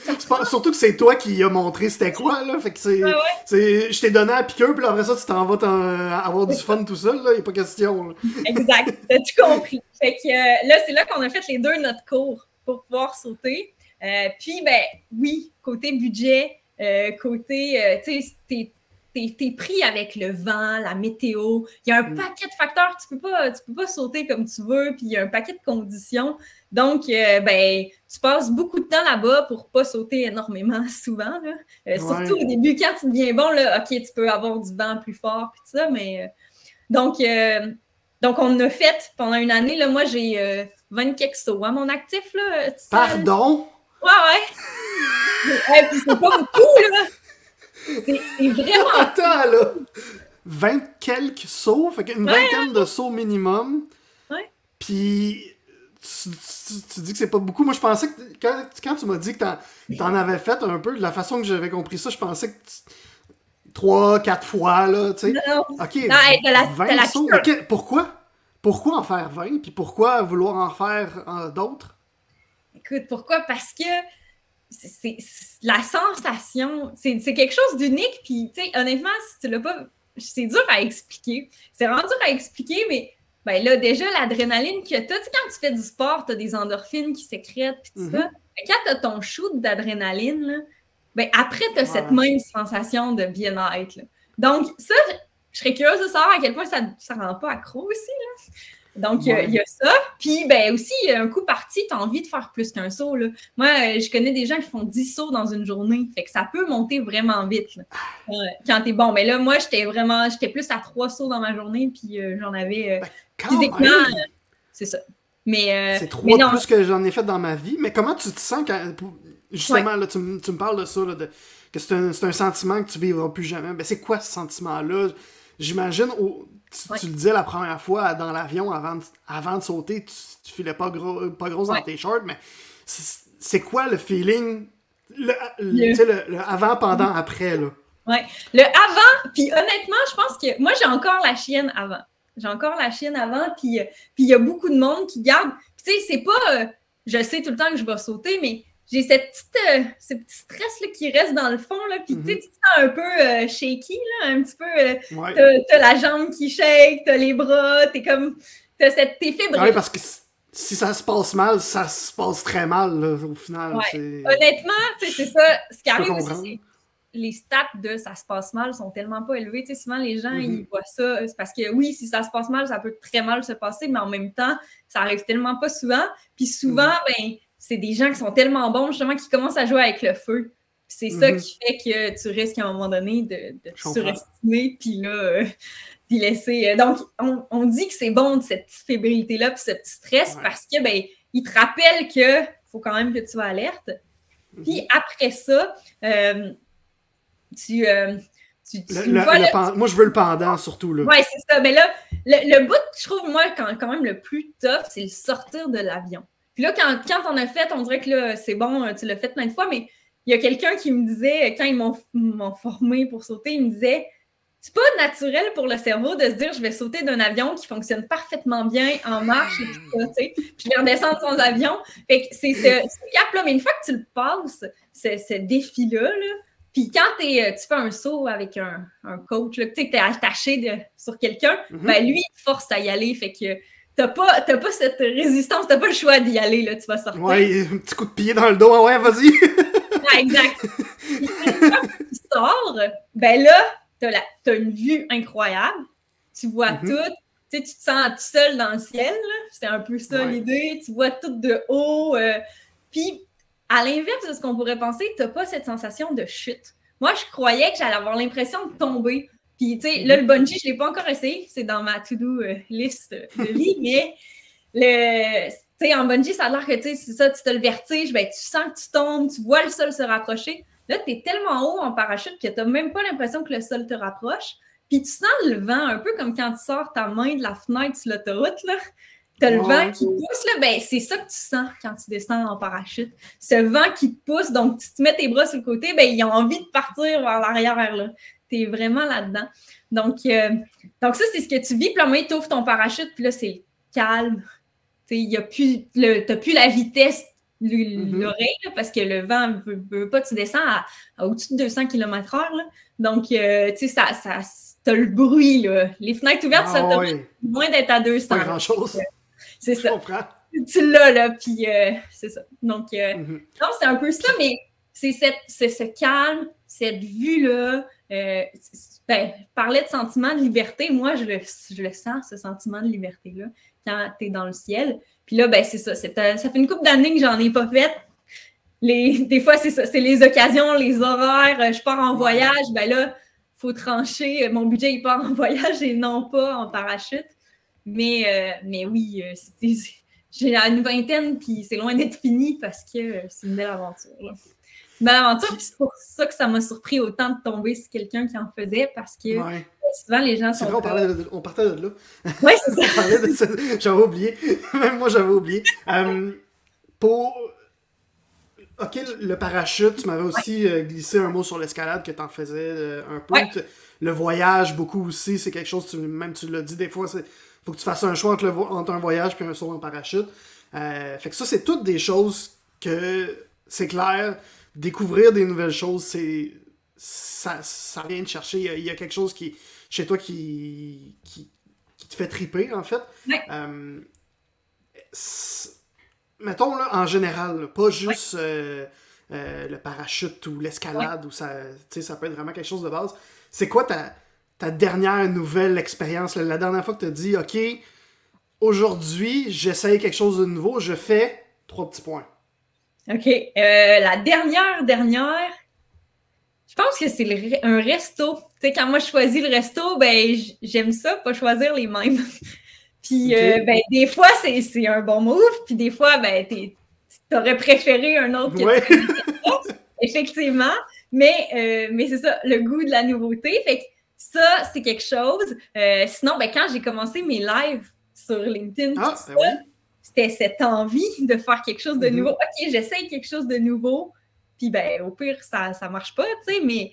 Surtout que c'est toi qui as montré c'était quoi, là. Fait que c'est. Je t'ai donné à piqueur, puis après ça, tu t'en vas avoir du fun tout seul, là. Il a pas question. Exact. T'as-tu compris? Fait que euh, là, c'est là qu'on a fait les deux notre cours pour pouvoir sauter. Euh, puis, ben, oui, côté budget, côté. tu sais, t'es pris avec le vent, la météo. Il y a un mm. paquet de facteurs. Tu peux pas, tu peux pas sauter comme tu veux. Puis il y a un paquet de conditions. Donc, euh, ben, tu passes beaucoup de temps là-bas pour pas sauter énormément [LAUGHS] souvent. Euh, surtout au début, quand tu deviens bon, là, OK, tu peux avoir du vent plus fort, puis tout ça, mais... Euh, donc, donc, on a fait pendant une année, là, moi, j'ai 20 quelques sauts à mon actif. Là, Pardon? Ouais, ouais. [LAUGHS] ouais puis c'est pas beaucoup, là. C'est vraiment. [LAUGHS] Attends, là! 20 quelques sauts, fait une vingtaine de sauts minimum. Ouais. Puis. Tu, dis que c'est pas beaucoup. Moi, je pensais que quand, quand tu m'as dit que t'en avais fait un peu, de la façon que j'avais compris ça, je pensais que trois, quatre fois, là, tu sais. Non, OK. Non, la, 20 sauts. OK, pourquoi? Pourquoi en faire 20? Puis pourquoi vouloir en faire euh, d'autres? Écoute, pourquoi? Parce que c'est la sensation, c'est quelque chose d'unique. Puis, tu sais, honnêtement, si tu l'as pas, c'est dur à expliquer. C'est vraiment dur à expliquer, mais ben là, déjà, l'adrénaline que tu as, tu sais, quand tu fais du sport, tu as des endorphines qui sécrètent, puis tout ça. Mm-hmm. Quand tu as ton shoot d'adrénaline, ben après, tu as cette même sensation de bien-être. Donc, ça, je serais curieuse de savoir à quel point ça ne rend pas accro aussi. Là. Donc, il y a ça. Puis, ben aussi, un coup parti, tu as envie de faire plus qu'un saut. Là. Moi, euh, je connais des gens qui font 10 sauts dans une journée. Fait que ça peut monter vraiment vite euh, quand tu es bon. Mais là, moi, j'étais vraiment, j'étais plus à 3 sauts dans ma journée. Puis, euh, j'en avais ben, physiquement. c'est ça. Mais. c'est trop plus que j'en ai fait dans ma vie. Mais comment tu te sens quand. Justement, là, tu, me parles de ça, de, que c'est un, un, sentiment que tu vivras plus jamais. Ben, c'est quoi ce sentiment-là? J'imagine, au, tu, le disais la première fois dans l'avion avant de, avant de sauter, tu, tu filais pas gros, pas gros dans tes shorts, mais c'est quoi le feeling, le, le, avant, pendant, après, là? Ouais. Le avant, puis honnêtement, je pense que moi, j'ai encore la chienne avant. J'ai encore la chienne avant, puis il y a beaucoup de monde qui garde. Tu sais, c'est pas. Euh, je sais tout le temps que je vais sauter, mais j'ai cette petite, euh, ce petit stress là, qui reste dans le fond. Là, puis tu te sens un peu euh, shaky, là, un petit peu. Euh, t'as, la jambe qui shake, t'as les bras, t'es comme. T'as cette, t'es fébrile. Oui, parce que si ça se passe mal, ça se passe très mal là, au final. Honnêtement, c'est ça. Ce qui arrive aussi, les stats de ça se passe mal sont tellement pas élevés. sais, souvent, les gens, ils mm-hmm. voient ça. C'est parce que oui, si ça se passe mal, ça peut très mal se passer, mais en même temps, ça arrive tellement pas souvent. Puis souvent, mm-hmm. ben c'est des gens qui sont tellement bons, justement, qui commencent à jouer avec le feu. C'est ça mhm. qui fait que tu risques à un moment donné de, de te surestimer, puis là, euh, [LAUGHS] d'y laisser. Euh, donc, on, dit que c'est bon, cette fébrilité-là, puis ce petit stress, parce que, ben, il te rappelle que faut quand même que tu sois alerte. Puis mhm. après ça, euh, tu. moi, je veux le pendant surtout. Oui, c'est ça. Mais là, le, bout, je trouve, moi, quand, quand même le plus tough, c'est le sortir de l'avion. Puis là, quand, quand on a fait, on dirait que là, c'est bon, tu l'as fait plein de fois, mais il y a quelqu'un qui me disait, quand ils m'ont formé pour sauter, il me disait c'est pas naturel pour le cerveau de se dire je vais sauter d'un avion qui fonctionne parfaitement bien en marche et tout ça, tu sais. je vais redescendre sans avion. Fait que c'est ce, cap-là, mais une fois que tu le passes, ce, défi-là, puis quand es, tu fais un saut avec un, coach, tu sais, que tu es attaché sur quelqu'un, mm-hmm. ben lui, il te force à y aller. Fait que t'as pas, pas cette résistance, t'as pas le choix d'y aller, là, tu vas sortir. Ouais, un petit coup de pied dans le dos, ouais, vas-y. [LAUGHS] exact. quand tu sors, ben là, t'as, as une vue incroyable, tu vois mm-hmm. tout, tu sais, tu te sens tout seul dans le ciel, c'est un peu ça l'idée, tu vois tout de haut, euh, puis à l'inverse de ce qu'on pourrait penser, t'as pas cette sensation de chute. Moi, je croyais que j'allais avoir l'impression de tomber. Puis, tu sais, là, le bungee, je ne l'ai pas encore essayé. C'est dans ma to-do euh, list de vie, [LAUGHS] mais le, tu sais, en bungee, ça a l'air que, tu sais, c'est ça, tu te le vertige, ben, tu sens que tu tombes, tu vois le sol se rapprocher. Là, tu es tellement haut en parachute que tu n'as même pas l'impression que le sol te rapproche. Puis tu sens le vent, un peu comme quand tu sors ta main de la fenêtre sur l'autoroute, là. Tu as le vent qui pousse, là, ben, c'est ça que tu sens quand tu descends en parachute. Ce vent qui te pousse, donc tu te mets tes bras sur le côté, ben, ils ont envie de partir vers l'arrière, là. Tu es vraiment là-dedans. Donc, euh, donc ça, c'est ce que tu vis. Puis là, tu ouvres ton parachute, puis là, c'est calme. Tu n'as plus, plus la vitesse mm-hmm. l'oreille parce que le vent ne veut, pas, tu descends à, au-dessus de 200 km/h. Donc, euh, tu sais, ça, ça t'as le bruit. Là. Les fenêtres ouvertes, ça ah t'a moins d'être à 200. Pas grand-chose. C'est ça. Tu l'as, là, puis euh, c'est ça. Donc, mm-hmm. non, c'est un peu ça, mais c'est ce calme, cette vue-là, euh, ben, parlais de sentiment de liberté. Moi, je le, je le sens, ce sentiment de liberté-là, quand tu es dans le ciel. Puis là, ben, c'est ça. Euh, ça fait une couple d'années que j'en ai pas fait. Les, des fois, c'est ça. C'est les occasions, les horaires. Euh, je pars en voyage. Ben là, il faut trancher. Mon budget, il part en [LAUGHS] voyage et non pas en parachute. Mais, euh, mais oui, j'ai une vingtaine, puis c'est loin d'être fini parce que c'est une belle aventure. Là belle aventure. c'est pour ça que ça m'a surpris autant de tomber sur quelqu'un qui en faisait parce que souvent les gens sont. Vrai, on, parlait de, on partait de là. [LAUGHS] Oui, c'est [LAUGHS] ça. j'avais oublié. [LAUGHS] Même moi, j'avais oublié. Euh, pour. Ok, le parachute, tu m'avais aussi euh, glissé un mot sur l'escalade que tu en faisais euh, un peu. Le voyage, beaucoup aussi, c'est quelque chose, tu, même tu l'as dit, des fois, il faut que tu fasses un choix entre, le, entre un voyage et un saut en parachute. fait que ça, c'est toutes des choses que, c'est clair, découvrir des nouvelles choses, c'est ça, ça vient de chercher. Il y, a, quelque chose qui chez toi qui, qui, te fait triper, en fait. Euh, mettons, là, en général, pas juste euh, euh, le parachute ou l'escalade, ou ça, ça peut être vraiment quelque chose de base. C'est quoi ta, ta dernière nouvelle expérience? La dernière fois que tu as dit, OK, aujourd'hui, j'essaye quelque chose de nouveau, je fais trois petits points. OK. Euh, la dernière, dernière, je pense que c'est un resto. Tu sais, quand moi je choisis le resto, ben j'aime ça, pas choisir les mêmes. [LAUGHS] puis, euh, ben, des fois, c'est un bon move, puis des fois, ben, t'aurais préféré un autre que [LAUGHS] Effectivement. Mais, euh, mais c'est ça, le goût de la nouveauté. Fait que ça, c'est quelque chose. sinon, ben, quand j'ai commencé mes lives sur LinkedIn, ah, ben c'était cette envie de faire quelque chose de mhm. nouveau. OK, j'essaye quelque chose de nouveau, puis ben, au pire, ça ne marche pas, tu sais, mais,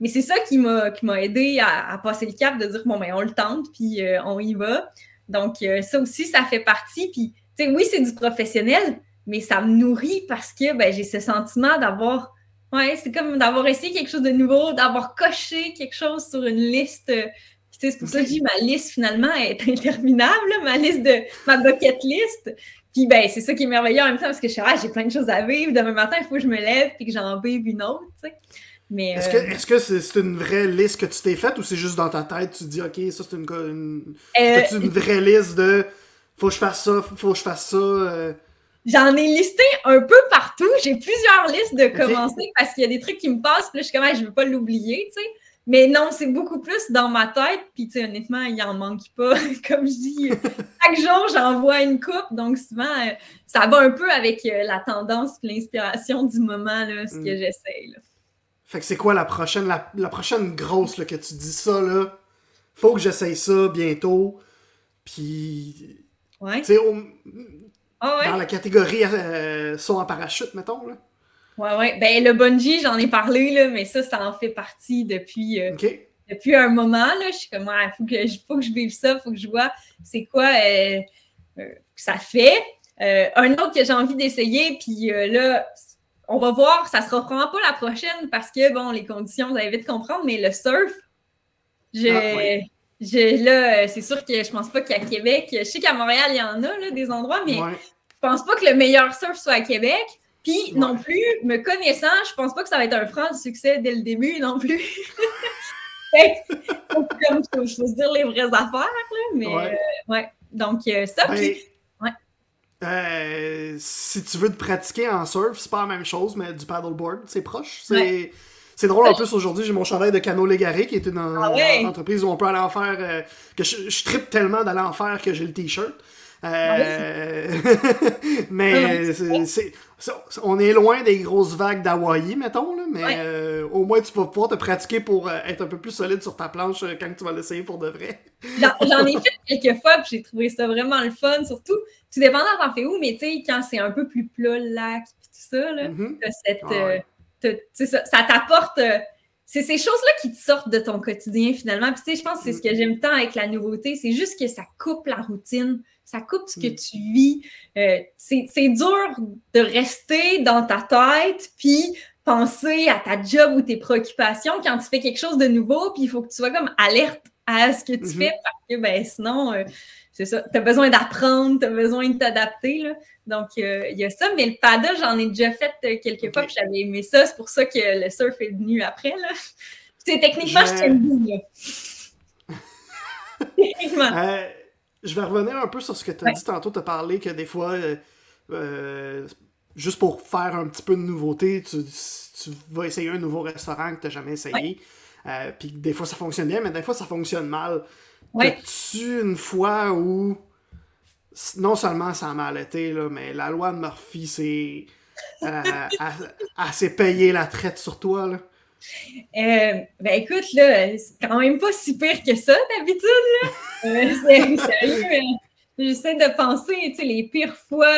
mais c'est ça qui m'a aidé à, passer le cap de dire, bon, ben, on le tente, puis euh, on y va. Donc, euh, ça aussi, ça fait partie. Puis, tu sais, oui, c'est du professionnel, mais ça me nourrit parce que ben, j'ai ce sentiment d'avoir. Ouais, c'est comme d'avoir essayé quelque chose de nouveau, d'avoir coché quelque chose sur une liste c'est pour ça que je dis ma liste finalement est [LAUGHS] interminable, ma liste de ma bucket list. Puis ben, c'est ça qui est merveilleux en même temps parce que je suis ah, j'ai plein de choses à vivre. Demain matin, il faut que je me lève et que j'en vive une autre. Mais, est-ce que est-ce que c'est, une vraie liste que tu t'es faite ou c'est juste dans ta tête, tu te dis OK, ça c'est une, une... Euh, une vraie liste de faut que je fasse ça, faut que je fasse ça. Euh? J'en ai listé un peu partout. J'ai plusieurs listes de commencer parce qu'il y a des trucs qui me passent, puis là, je suis comme, je ne veux pas l'oublier, tu sais. Mais non, c'est beaucoup plus dans ma tête. Puis, tu sais, honnêtement, il en manque pas. [LAUGHS] Comme je dis, chaque jour, j'en vois une coupe. Donc, souvent, euh, ça va un peu avec euh, la tendance et l'inspiration du moment, là, ce que mm. j'essaye. Fait que c'est quoi la prochaine, la, prochaine grosse là, que tu dis ça, là? Faut que j'essaye ça bientôt. Puis. Ouais. Tu sais, ah dans la catégorie euh, saut en parachute, mettons, là. Oui, oui. Ben, le bungee, j'en ai parlé, là, mais ça, ça en fait partie depuis, euh, depuis un moment. Là. Je suis comme, il faut, que, faut que je vive ça, il faut que je vois c'est quoi euh, euh, que ça fait. un autre que j'ai envie d'essayer, puis là, on va voir, ça ne sera vraiment pas la prochaine parce que, bon, les conditions, vous allez vite comprendre, mais le surf, je, ah, là, c'est sûr que je pense pas qu'à Québec, je sais qu'à Montréal, il y en a là, des endroits, mais je pense pas que le meilleur surf soit à Québec. Puis non plus, me connaissant, je pense pas que ça va être un franc succès dès le début non plus. [LAUGHS] comme je faut se dire les vraies affaires, là, mais ouais. Euh, Donc euh, ça, ben, puis. Euh, si tu veux te pratiquer en surf, c'est pas la même chose, mais du paddleboard, c'est proche. C'est. C'est drôle, en plus, aujourd'hui, j'ai mon chandail de Cano Légaré, qui est une, ah entreprise où on peut aller en faire. que je, je tripe tellement d'aller en faire que j'ai le t-shirt. Euh, [LAUGHS] mais c'est, on est loin des grosses vagues d'Hawaï, mettons, là, mais euh, au moins tu vas pouvoir te pratiquer pour euh, être un peu plus solide sur ta planche quand tu vas l'essayer pour de vrai. [LAUGHS] J'en ai fait quelques fois, puis j'ai trouvé ça vraiment le fun, surtout, tout dépendant t'en fais où, mais tu sais, quand c'est un peu plus plat, le lac, puis tout ça, là, cette, ça, ça t'apporte c'est ces choses-là qui te sortent de ton quotidien finalement. Puis tu sais, je pense que c'est ce que j'aime tant avec la nouveauté, c'est juste que ça coupe la routine, ça coupe ce que mm. tu vis. Euh, c'est dur de rester dans ta tête, puis penser à ta job ou tes préoccupations quand tu fais quelque chose de nouveau, puis il faut que tu sois comme alerte à ce que tu mm-hmm. fais parce que ben, sinon, euh, c'est ça, tu as besoin d'apprendre, tu as besoin de t'adapter. Donc, euh, il y a ça, mais le paddle, j'en ai déjà fait quelques fois, puis j'avais aimé ça. C'est pour ça que le surf est venu après. Là. Techniquement, je, tiens le [LAUGHS] euh, je vais revenir un peu sur ce que tu as dit tantôt. Tu as parlé que des fois, juste pour faire un petit peu de nouveauté, tu, vas essayer un nouveau restaurant que tu n'as jamais essayé. puis des fois, ça fonctionne bien, mais des fois, ça fonctionne mal. Ouais. tu une fois où non seulement ça a mal été, là, mais la loi de Murphy, c'est. Euh, [LAUGHS] s'est payée la traite sur toi, là? Euh, ben écoute, là, c'est quand même pas si pire que ça d'habitude, là. Euh, [LAUGHS] sérieux, j'essaie de penser, tu sais, les pires fois.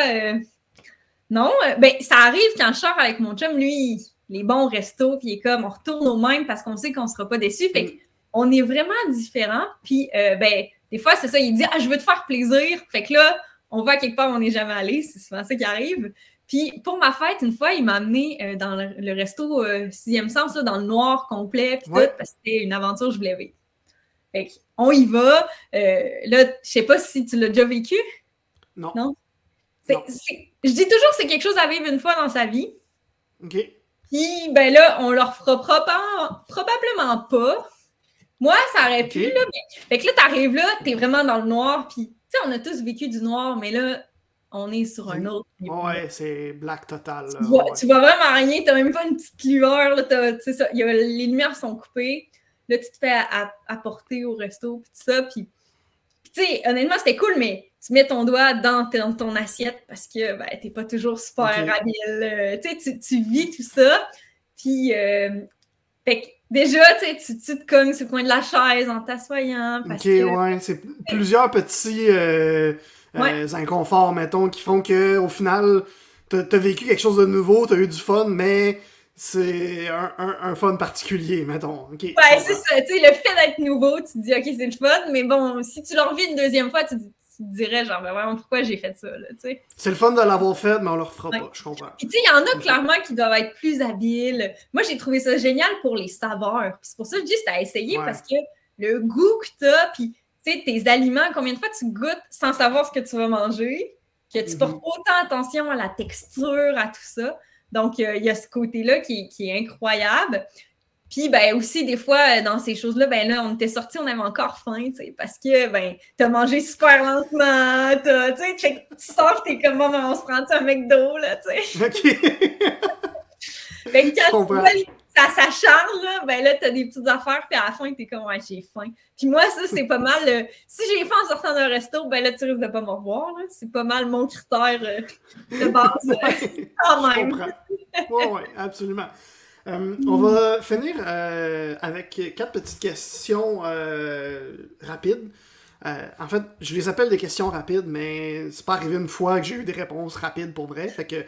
Non, ben ça arrive quand je sors avec mon chum, lui, les bons restos, puis il est comme, on retourne au même parce qu'on sait qu'on sera pas déçus. Fait que mm on est vraiment différents. Puis, euh, ben, des fois, c'est ça, il dit Ah, je veux te faire plaisir. Fait que là, on va quelque part où on n'est jamais allé. C'est souvent ça qui arrive. Puis, pour ma fête, une fois, il m'a amené euh, dans le, resto euh, sixième sens, dans le noir complet, puis tout, parce que c'était une aventure que je voulais vivre. Fait on y va. là, je sais pas si tu l'as déjà vécu. Non. Non? Je dis toujours que c'est quelque chose à vivre une fois dans sa vie. OK. Puis, ben là, on leur fera probablement pas. Moi, ça aurait pu, là. Mais... Fait que là, t'arrives là, t'es vraiment dans le noir, puis, tu sais, on a tous vécu du noir, mais là, on est sur un autre Ouais, c'est black total. Tu, vois, vois vraiment rien, t'as même pas une petite lueur, là, tu ça, y a, les lumières sont coupées. Là, tu te fais apporter au resto, puis tout ça, puis, tu sais, honnêtement, c'était cool, mais tu mets ton doigt dans, ton assiette parce que, ben, t'es pas toujours super habile. Euh, tu sais, tu vis tout ça, puis, euh, fait que, Déjà, tu, tu te cognes sur le coin de la chaise en t'assoyant. Ok, ouais. C'est plusieurs petits euh, euh, inconforts, mettons, qui font que au final, t'as as vécu quelque chose de nouveau, t'as eu du fun, mais c'est un, un, fun particulier, mettons. ouais, c'est ça. Tu sais, le fait d'être nouveau, tu te dis, OK, c'est le fun, mais bon, si tu le revis une deuxième fois, tu te dis, tu te dirais, genre, ben vraiment, pourquoi j'ai fait ça, là, tu sais. C'est le fun de l'avoir fait, mais on le refera pas, je comprends. Puis, tu sais, il y en a clairement qui doivent être plus habiles. Moi, j'ai trouvé ça génial pour les saveurs. Puis c'est pour ça que je dis, c'est à essayer parce que le goût que t'as, puis, sais, tes aliments, combien de fois tu goûtes sans savoir ce que tu vas manger, que tu portes mhm. autant attention à la texture, à tout ça. Donc, euh, il y a ce côté-là qui, qui, est incroyable. Puis, ben, aussi, des fois, dans ces choses-là, ben là, on était sortis, on avait encore faim, tu sais, parce que, ben, t'as mangé super lentement, tu sais, tu sors, t'es comme, on se prend un McDo, là, tu sais? [LAUGHS] OK. [LAUGHS] ben, quand tu ça s'acharne, là, ben là, t'as des petites affaires, puis à la fin, t'es comme, ouais, j'ai faim. Puis moi, ça, c'est pas mal, euh, si j'ai faim en sortant d'un resto, ben là, tu risques de pas me revoir, là. C'est pas mal mon critère euh, de base, euh, [LAUGHS] quand même. Oui, oui, absolument. Euh, on va finir avec quatre petites questions euh, en fait, je les appelle des questions rapides, mais c'est pas arrivé une fois que j'ai eu des réponses rapides pour vrai. Fait que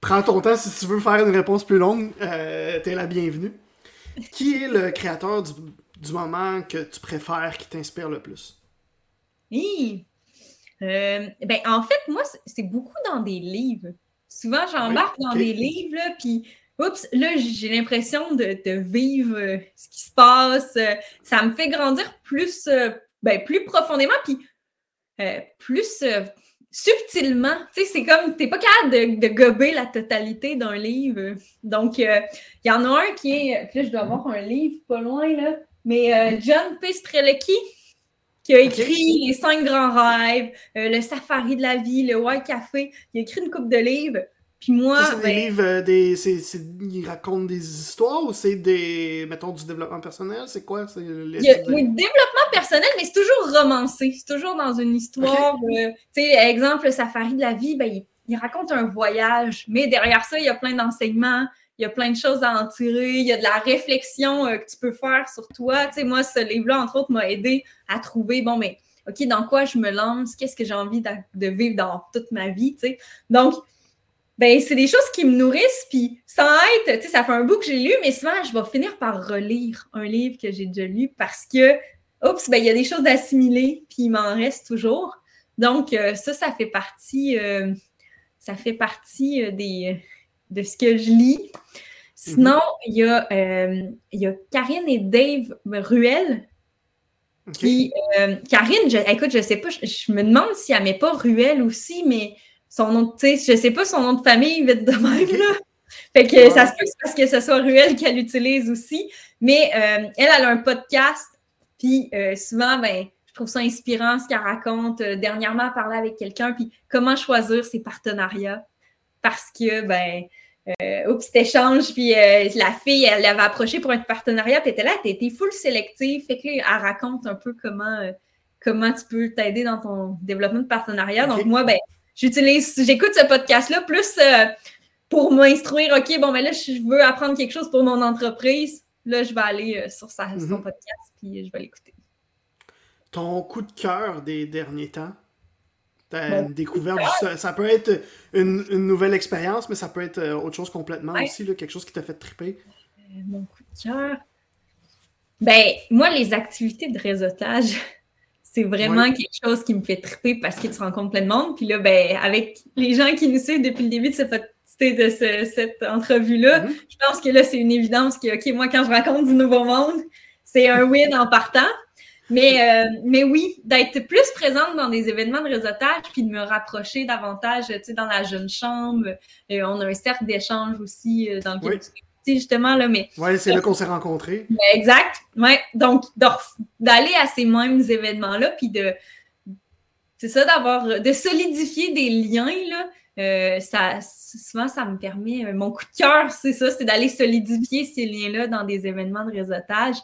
prends ton temps si tu veux faire une réponse plus longue. T'es la bienvenue. Qui est le créateur du, moment que tu préfères, qui t'inspire le plus? Oui. ben, en fait, moi, c'est beaucoup dans des livres. Souvent, j'embarque dans des livres, puis oups, là, j'ai l'impression de, vivre euh, ce qui se passe. Euh, ça me fait grandir plus, euh, ben, plus profondément, puis plus subtilement. Tu sais, c'est comme, t'es pas capable de, de, gober la totalité d'un livre. Donc, il y en a un qui est, là, je dois avoir un livre pas loin, là, mais John P. Strelecki, qui a écrit Les cinq grands rêves, Le safari de la vie, Le White Café. Il a écrit une coupe de livres Puis moi. C'est des ben, livres, euh, des, ils racontent des histoires ou c'est des, mettons, du développement personnel? C'est quoi? C'est les oui, développement personnel, mais c'est toujours romancé. C'est toujours dans une histoire. euh, tu sais, exemple, le safari de la vie, ben, il, il raconte un voyage, mais derrière ça, il y a plein d'enseignements, il y a plein de choses à en tirer, il y a de la réflexion euh, que tu peux faire sur toi. Tu sais, moi, ce livre-là, entre autres, m'a aidé à trouver, bon, mais OK, dans quoi je me lance? Qu'est-ce que j'ai envie de vivre dans toute ma vie? tu sais? Donc, ben, c'est des choses qui me nourrissent, puis sans être, tu sais, ça fait un bout que j'ai lu, mais souvent, je vais finir par relire un livre que j'ai déjà lu parce que, oups, ben, il y a des choses à assimiler, puis il m'en reste toujours. Donc, euh, ça, ça fait partie, euh, ça fait partie euh, des, de ce que je lis. Sinon, il y, a, euh, il y a Karine et Dave Ruel Karine, je, écoute, je sais pas, je, je me demande si elle met pas Ruel aussi, mais son nom, tu sais, je sais pas son nom de famille, vite de même, là. Fait que Ouais. ça se peut que parce que ce soit Ruel qu'elle utilise aussi. Mais euh, elle, elle a un podcast, puis euh, souvent, ben, je trouve ça inspirant ce qu'elle raconte. Euh, dernièrement, elle parlait avec quelqu'un, puis comment choisir ses partenariats? Parce que, ben, oups, cet échange, puis la fille, elle l'avait approché pour un partenariat, puis elle était là, elle était full sélective. Fait que là, elle raconte un peu comment, comment tu peux t'aider dans ton développement de partenariat. Donc, moi, ben, j'utilise, j'écoute ce podcast-là plus euh, pour m'instruire, OK, bon, ben là, je veux apprendre quelque chose pour mon entreprise. Là, je vais aller euh, sur sa, son Mhm. podcast, puis je vais l'écouter. Ton coup de cœur des derniers temps? T'as Mon une découverte, du- ça, ça peut être une, une nouvelle expérience, mais ça peut être euh, autre chose complètement Ouais. aussi, là, quelque chose qui t'a fait triper. Euh, mon coup de cœur? Ben, moi, les activités de réseautage, c'est vraiment Ouais. quelque chose qui me fait triper parce que tu rencontres plein de monde. Puis là, ben, avec les gens qui nous suivent depuis le début de, ce pod- de ce- cette entrevue-là, Mhm. je pense que là, c'est une évidence que, OK, moi, quand je rencontre du nouveau monde, c'est un win en partant. Mais, euh, mais oui, d'être plus présente dans des événements de réseautage, puis de me rapprocher davantage, tu sais, dans la jeune chambre. Euh, on a un cercle d'échange aussi euh, dans lequel Oui. tu justement, là, mais Ouais, c'est là qu'on s'est rencontrés. Exact. Ouais. Donc, d'aller à ces mêmes événements-là, puis de. C'est ça, d'avoir. de solidifier des liens, là. euh, ça, souvent, ça me permet. euh, mon coup de cœur, c'est ça, c'est d'aller solidifier ces liens-là dans des événements de réseautage,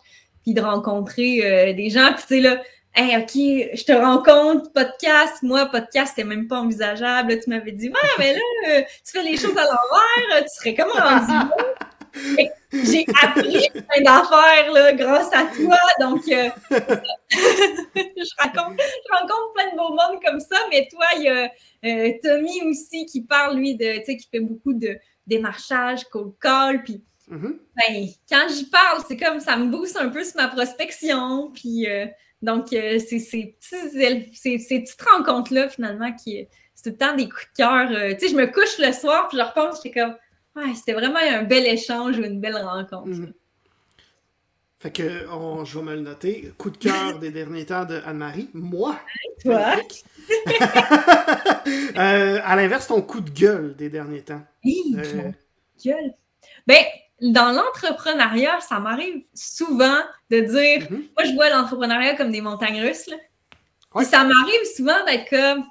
puis de rencontrer euh, des gens. Puis, tu sais, là, hey, OK, je te rencontre, podcast. Moi, podcast, c'était même pas envisageable. Tu m'avais dit, ouais, mais là, tu fais les choses à l'envers, tu serais comment rendu [LAUGHS] J'ai appris plein d'affaires là, grâce à toi. Donc, euh, [LAUGHS] je, raconte, je rencontre plein de beaux mondes comme ça. Mais toi, il y a euh, Tommy aussi qui parle, lui, de, tu sais, qui fait beaucoup de démarchage, cold call. Puis, Mhm. ben, quand j'y parle, c'est comme ça me booste un peu sur ma prospection. Puis, euh, donc, c'est ces, petits, ces, ces petites rencontres-là, finalement, qui c'est tout le temps des coups de cœur. tu sais, je me couche le soir, puis je repense, j'étais comme, ouais, c'était vraiment un bel échange ou une belle rencontre. Mhm. Fait que on- je vais me le noter. Coup de cœur [LAUGHS] des derniers temps de Anne-Marie. Moi. Toi? [LAUGHS] Euh, à l'inverse, ton coup de gueule des derniers temps. Hi, Euh, gueule. Ben, dans l'entrepreneuriat, ça m'arrive souvent de dire, mhm. moi, je vois l'entrepreneuriat comme des montagnes russes. Là. Ouais. Puis ça m'arrive souvent d'être comme,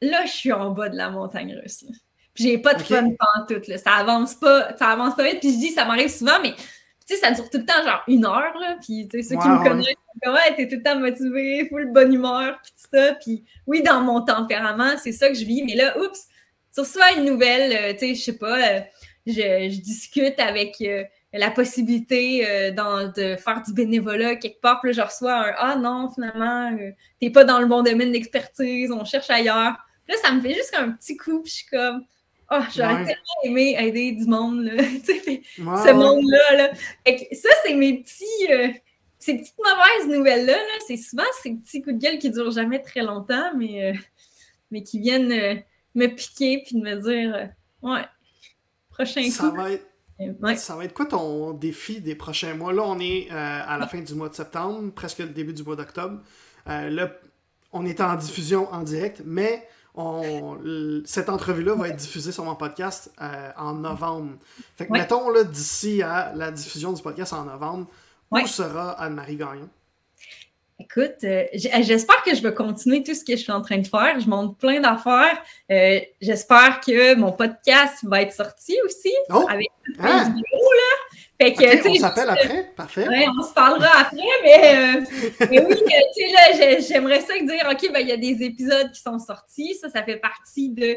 là, je suis en bas de la montagne russe. là. J'ai pas de Ok. fun pantoute. Là. Ça avance pas, ça avance pas vite. Puis je dis, ça m'arrive souvent, mais tu sais, ça dure tout le temps, genre une heure. Là. Puis tu sais, ceux qui Ouais, me ouais. connaissent, comme, ouais, t'es tout le temps motivé, full bonne humeur, puis tout ça. Puis oui, dans mon tempérament, c'est ça que je vis. Mais là, oups, tu reçois une nouvelle, euh, tu sais, je sais pas, euh, je, je discute avec euh, la possibilité euh, dans- de faire du bénévolat quelque part, puis là, je reçois un Ah non, finalement, euh, t'es pas dans le bon domaine d'expertise, on cherche ailleurs. Puis là, ça me fait juste un petit coup, puis je suis comme Ah, j'aurais Ouais. tellement aimé aider du monde, là. [LAUGHS] Ouais, ce monde-là. Là. Ça, c'est mes petits. euh, ces petites mauvaises nouvelles-là, là, c'est souvent ces petits coups de gueule qui durent jamais très longtemps, mais, euh, mais qui viennent euh, me piquer puis de me dire Ouais, prochain Ça coup. va, être, ouais. ça va être quoi ton défi des prochains mois? Là, on est à la fin du mois de septembre, presque le début du mois d'octobre. Là, on est en diffusion en direct, mais on, cette entrevue-là va être diffusée sur mon podcast euh, en novembre. Fait que, Ouais. mettons, d'ici à la diffusion du podcast en novembre, Ouais. où sera Anne-Marie Gagnon? Écoute, euh, j'espère que je vais continuer tout ce que je suis en train de faire. Je monte plein d'affaires. Euh, j'espère que mon podcast va être sorti aussi oh! avec toutes ah! vidéos. Là. Fait que, on s'appelle après, parfait. On se parlera après, mais, euh, [LAUGHS] mais oui, tu sais, là, j'aimerais ça dire, OK, ben, il y a des épisodes qui sont sortis. Ça, ça fait partie de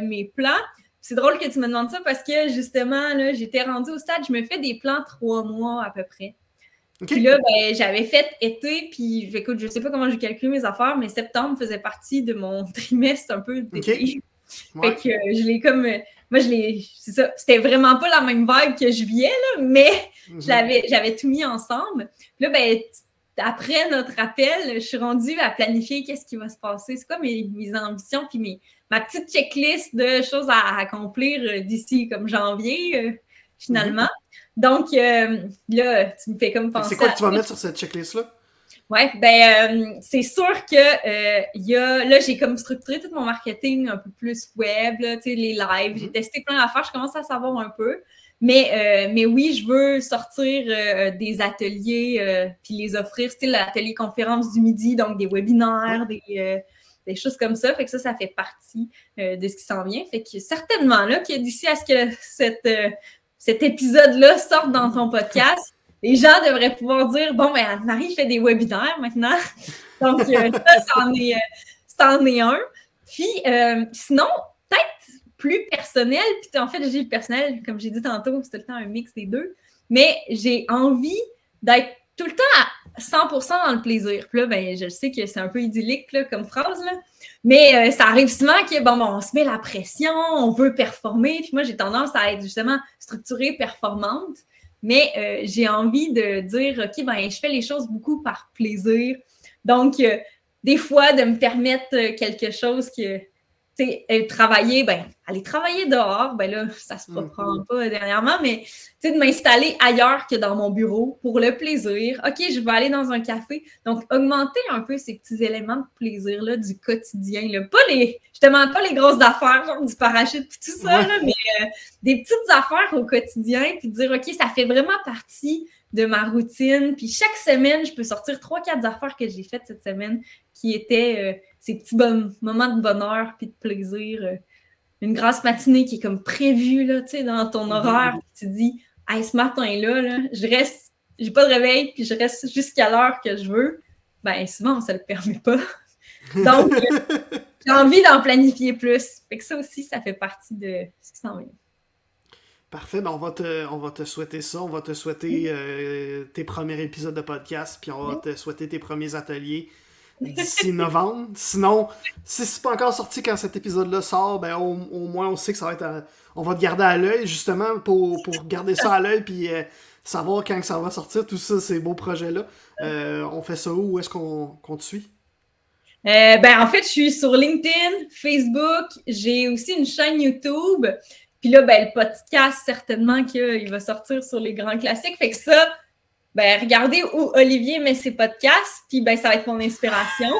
mes plans. C'est drôle que tu me demandes ça parce que justement, là, j'étais rendue au stade, je me fais des plans trois mois à peu près. Puis là, ben, j'avais fait été, puis écoute, je sais pas comment j'ai calculé mes affaires, mais septembre faisait partie de mon [LAUGHS] trimestre un peu d'été. Fait que euh, je l'ai comme. Euh, moi, je l'ai. C'est ça. C'était vraiment pas la même vibe que je viens, là, mais mhm. j'avais tout mis ensemble. Puis là, ben, après notre appel, je suis rendue à planifier qu'est-ce qui va se passer. C'est quoi mes, mes ambitions, puis mes, ma petite checklist de choses à, accomplir euh, d'ici comme janvier, finalement. Mhm. Donc, euh, là, tu me fais comme penser. C'est quoi que tu vas mettre sur cette checklist-là? Oui, ben, euh, c'est sûr que euh, y a, là, j'ai comme structuré tout mon marketing un peu plus web, là, les lives. J'ai mm-hmm. testé plein d'affaires, je commence à savoir un peu. Mais, mais oui, je veux sortir des ateliers puis les offrir, style l'atelier conférence du midi, donc des webinaires, des, des choses comme ça. Fait que ça, ça fait partie de ce qui s'en vient. Fait que certainement, là, que d'ici à ce que cette cet épisode-là sorte dans ton podcast, [LAUGHS] les gens devraient pouvoir dire Bon, ben, Marie fait des webinaires maintenant. [LAUGHS] Donc, euh, ça, c'en est, euh, est, un. Puis, euh, sinon, peut-être plus personnel, puis en fait, j'ai le personnel, comme j'ai dit tantôt, c'est tout le temps un mix des deux, mais j'ai envie d'être tout le temps à 100% dans le plaisir. Puis là, ben, je sais que c'est un peu idyllique là, comme phrase, là, mais euh, ça arrive souvent que, bon, on se met la pression, on veut performer. Puis moi, j'ai tendance à être justement structurée, performante. Mais euh, j'ai envie de dire, OK, ben, je fais les choses beaucoup par plaisir. Donc, euh, des fois, de me permettre quelque chose que, travailler, ben, aller travailler dehors, ben là, ça se reprend mm-hmm. pas dernièrement, mais de m'installer ailleurs que dans mon bureau pour le plaisir. OK, je vais aller dans un café. Donc, augmenter un peu ces petits éléments de plaisir-là du quotidien. Là. Pas les, je te demande pas les grosses affaires, genre du parachute et tout ça, mais euh, des petites affaires au quotidien, puis dire, OK, ça fait vraiment partie de ma routine. Puis chaque semaine, je peux sortir trois, quatre affaires que j'ai faites cette semaine qui étaient euh, ces petits moments de bonheur puis de plaisir. Euh, une grasse matinée qui est comme prévue là, dans ton mhm. horaire. tu dis, hey, ce matin-là, là, je reste, j'ai pas de réveil, puis je reste jusqu'à l'heure que je veux. Ben, souvent, ça le permet pas. [LAUGHS] Donc, euh, j'ai envie d'en planifier plus. Fait que ça aussi, ça fait partie de ce qui s'en vient. Parfait, ben on, va te, on va te souhaiter ça. On va te souhaiter euh, tes premiers épisodes de podcast, puis on va te souhaiter tes premiers ateliers d'ici novembre. Sinon, si c'est pas encore sorti quand cet épisode-là sort, ben au, moins on sait que ça va être. on va te garder à l'œil justement pour, pour garder ça à l'œil puis euh, savoir quand ça va sortir, tout ça, ces beaux projets-là. Euh, on fait ça où? Où est-ce qu'on te suit? ben, en fait, je suis sur LinkedIn, Facebook, j'ai aussi une chaîne YouTube. Puis là, ben, le podcast, certainement qu'il va sortir sur les grands classiques. Fait que ça, ben, regardez où Olivier met ses podcasts, puis ben, ça va être mon inspiration.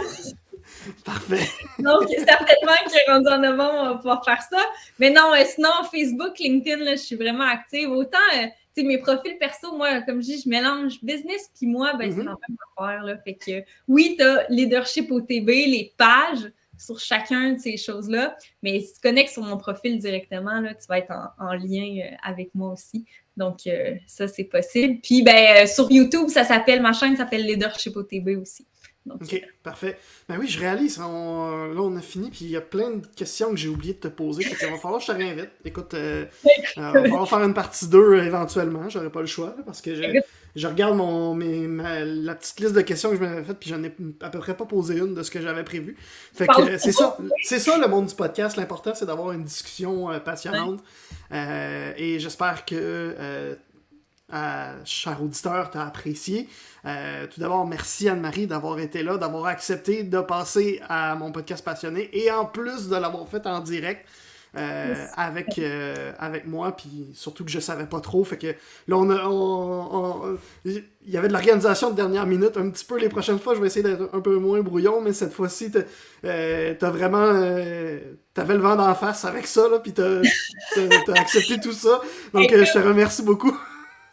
[LAUGHS] Parfait. Donc, certainement qu'il est rendu en novembre, on va pouvoir faire ça. Mais non, euh, sinon, Facebook, LinkedIn, là, je suis vraiment active. Autant, euh, tu sais, mes profils perso, moi, comme je dis, je mélange business, puis moi, ben, c'est mm-hmm. la même affaire. Là. Fait que, oui, tu as Leadership OTB, les pages, sur chacun de ces choses-là. Mais si tu connectes sur mon profil directement, là, tu vas être en, lien euh, avec moi aussi. Donc, euh, ça, c'est possible. Puis, ben, euh, sur YouTube, ça s'appelle, ma chaîne s'appelle Leadership OTB aussi. ok, parfait. Ben oui, je réalise. là, on a fini, puis il y a plein de questions que j'ai oublié de te poser. il va falloir que je te réinvite. Écoute, [LAUGHS] il va falloir faire une partie 2 éventuellement. J'aurais pas le choix, parce que j'ai je regarde mon, la petite liste de questions que je m'avais faite, puis j'en ai à peu près pas posé une de ce que j'avais prévu. Fait que c'est ça, c'est ça le monde du podcast. L'important, c'est d'avoir une discussion euh, passionnante. Euh, et j'espère que, euh, cher auditeur, tu as apprécié. tout d'abord, merci Anne-Marie d'avoir été là, d'avoir accepté de passer à mon podcast passionné et en plus de l'avoir fait en direct. Euh, avec, euh, avec moi, puis surtout que je savais pas trop. Fait que là, on a. il y avait de l'organisation de dernière minute. Un petit peu les prochaines fois, je vais essayer d'être un peu moins brouillon, mais cette fois-ci, t'as euh, as vraiment. T'avais le vent d'en face avec ça, là, puis t'as as, accepté tout ça. Donc, je te remercie beaucoup.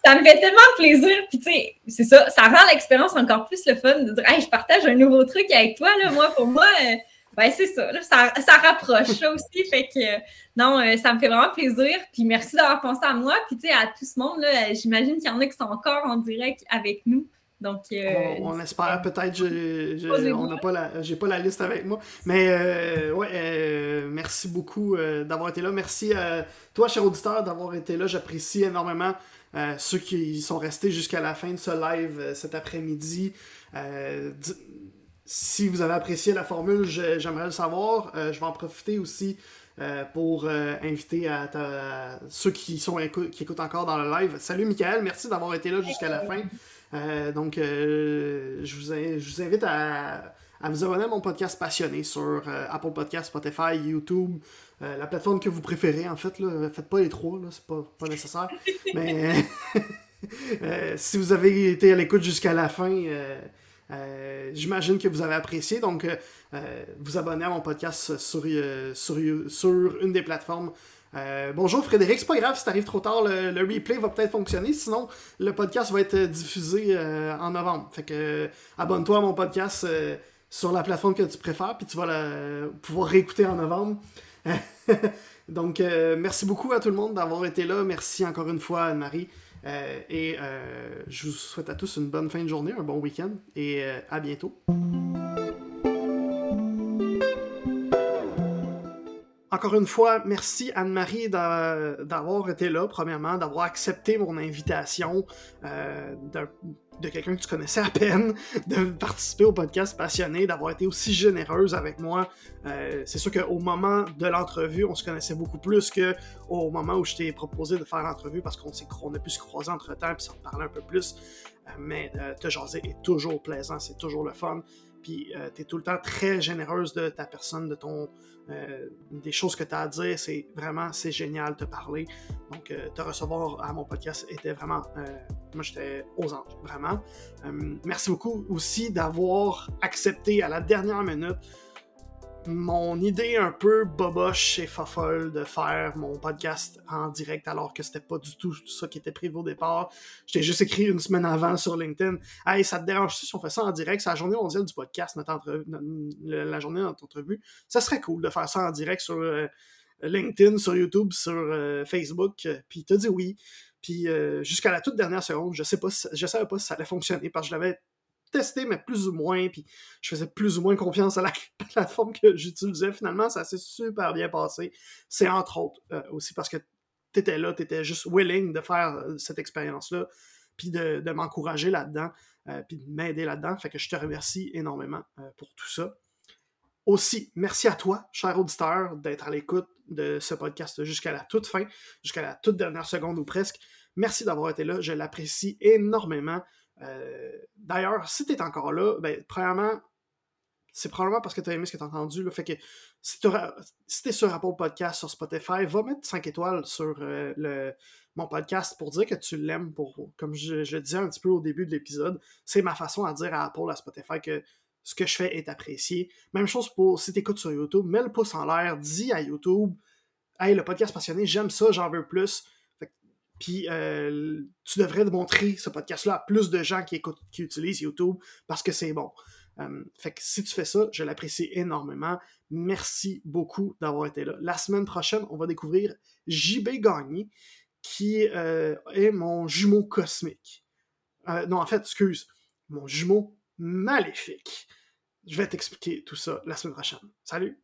ça me fait tellement plaisir. Puis, tu sais, c'est ça, ça rend l'expérience encore plus le fun de dire, hey, je partage un nouveau truc avec toi, là. Moi, pour moi, euh, ben, c'est ça, ça, ça, rapproche ça aussi. Fait que, non, euh, ça me fait vraiment plaisir. Puis, merci d'avoir pensé à moi. Puis, tu sais, à tout ce monde, là, j'imagine qu'il y en a qui sont encore en direct avec nous. Donc, euh, on, espère peut-être, je, on n'a pas la, j'ai pas la liste avec moi, mais euh, ouais, euh, merci beaucoup d'avoir été là. Merci à toi, cher auditeur, d'avoir été là. J'apprécie énormément ceux qui sont restés jusqu'à la fin de ce live cet après-midi. Si vous avez apprécié la formule, j'aimerais le savoir. je vais en profiter aussi pour inviter à, ceux qui sont qui écoutent encore dans le live. Salut Michael, merci d'avoir été là jusqu'à la fin. Euh, donc, euh, je, vous, invite à, vous abonner à mon podcast passionné sur euh, Apple Podcast, Spotify, YouTube, la plateforme que vous préférez, en fait. Là. Faites pas les trois, c'est pas, pas nécessaire. [LAUGHS] Mais [LAUGHS] si vous avez été à l'écoute jusqu'à la fin, j'imagine que vous avez apprécié. Donc, vous abonnez à mon podcast sur, une des plateformes euh, bonjour Frédéric, c'est pas grave si t'arrives trop tard, le, replay va peut-être fonctionner, sinon le podcast va être diffusé euh, en novembre. Fait que euh, abonne-toi à mon podcast sur la plateforme que tu préfères, puis tu vas pouvoir réécouter en novembre. [LAUGHS] Donc merci beaucoup à tout le monde d'avoir été là. Merci encore une fois Anne-Marie. Et je vous souhaite à tous une bonne fin de journée, un bon week-end et à bientôt. Encore une fois, merci Anne-Marie d'avoir été là, premièrement, d'avoir accepté mon invitation euh, de, quelqu'un que tu connaissais à peine, [LAUGHS] de participer au podcast passionné, d'avoir été aussi généreuse avec moi. Euh, c'est sûr qu'au moment de l'entrevue, on se connaissait beaucoup plus qu'au moment où je t'ai proposé de faire l'entrevue parce qu'on a pu se croiser entre temps et s'en parler un peu plus. Euh, mais te jaser est toujours plaisant, c'est toujours le fun puis euh, tu es tout le temps très généreuse de ta personne, de ton euh, des choses que tu as à dire. C'est vraiment, c'est génial de te parler. Donc, euh, te recevoir à mon podcast était vraiment, moi j'étais aux anges, vraiment. merci beaucoup aussi d'avoir accepté à la dernière minute mon idée un peu boboche et fofolle de faire mon podcast en direct alors que c'était pas du tout ça qui était prévu au départ. J'étais juste écrit une semaine avant sur LinkedIn. Hey, ça te dérange si on fait ça en direct? C'est la journée mondiale du podcast, notre la journée de notre entrevue. Ça serait cool de faire ça en direct sur euh, LinkedIn, sur YouTube, sur euh, Facebook. Puis t'as dit oui. Puis euh, jusqu'à la toute dernière seconde, je sais pas, je savais pas si ça allait fonctionner parce que je l'avais testé, mais plus ou moins, puis je faisais plus ou moins confiance à la [LAUGHS] plateforme que j'utilisais. Finalement, ça s'est super bien passé. C'est entre autres euh, aussi parce que tu étais là, tu étais juste willing de faire euh, cette expérience-là, puis de, m'encourager là-dedans, euh, puis de m'aider là-dedans. Fait que je te remercie énormément pour tout ça. Aussi, merci à toi, cher auditeur, d'être à l'écoute de ce podcast jusqu'à la toute fin, jusqu'à la toute dernière seconde ou presque. Merci d'avoir été là, je l'apprécie énormément. Euh, d'ailleurs, si tu es encore là, ben, premièrement, c'est probablement parce que tu as aimé ce que tu as entendu. Là, fait que si tu es sur Apple Podcast, sur Spotify, va mettre 5 étoiles sur euh, le, mon podcast pour dire que tu l'aimes. Pour, comme je, le disais un petit peu au début de l'épisode, c'est ma façon à dire à Apple, à Spotify que ce que je fais est apprécié. Même chose pour si tu écoutes sur YouTube, mets le pouce en l'air, dis à YouTube Hey, le podcast passionné, j'aime ça, j'en veux plus. Euh, tu devrais montrer ce podcast-là à plus de gens qui utilisent YouTube parce que c'est bon. Euh, fait que si tu fais ça, je l'apprécie énormément. Merci beaucoup d'avoir été là. La semaine prochaine, on va découvrir JB Gagné, qui euh, est mon jumeau cosmique. non, en fait, excuse, mon jumeau maléfique. Je vais t'expliquer tout ça la semaine prochaine. Salut!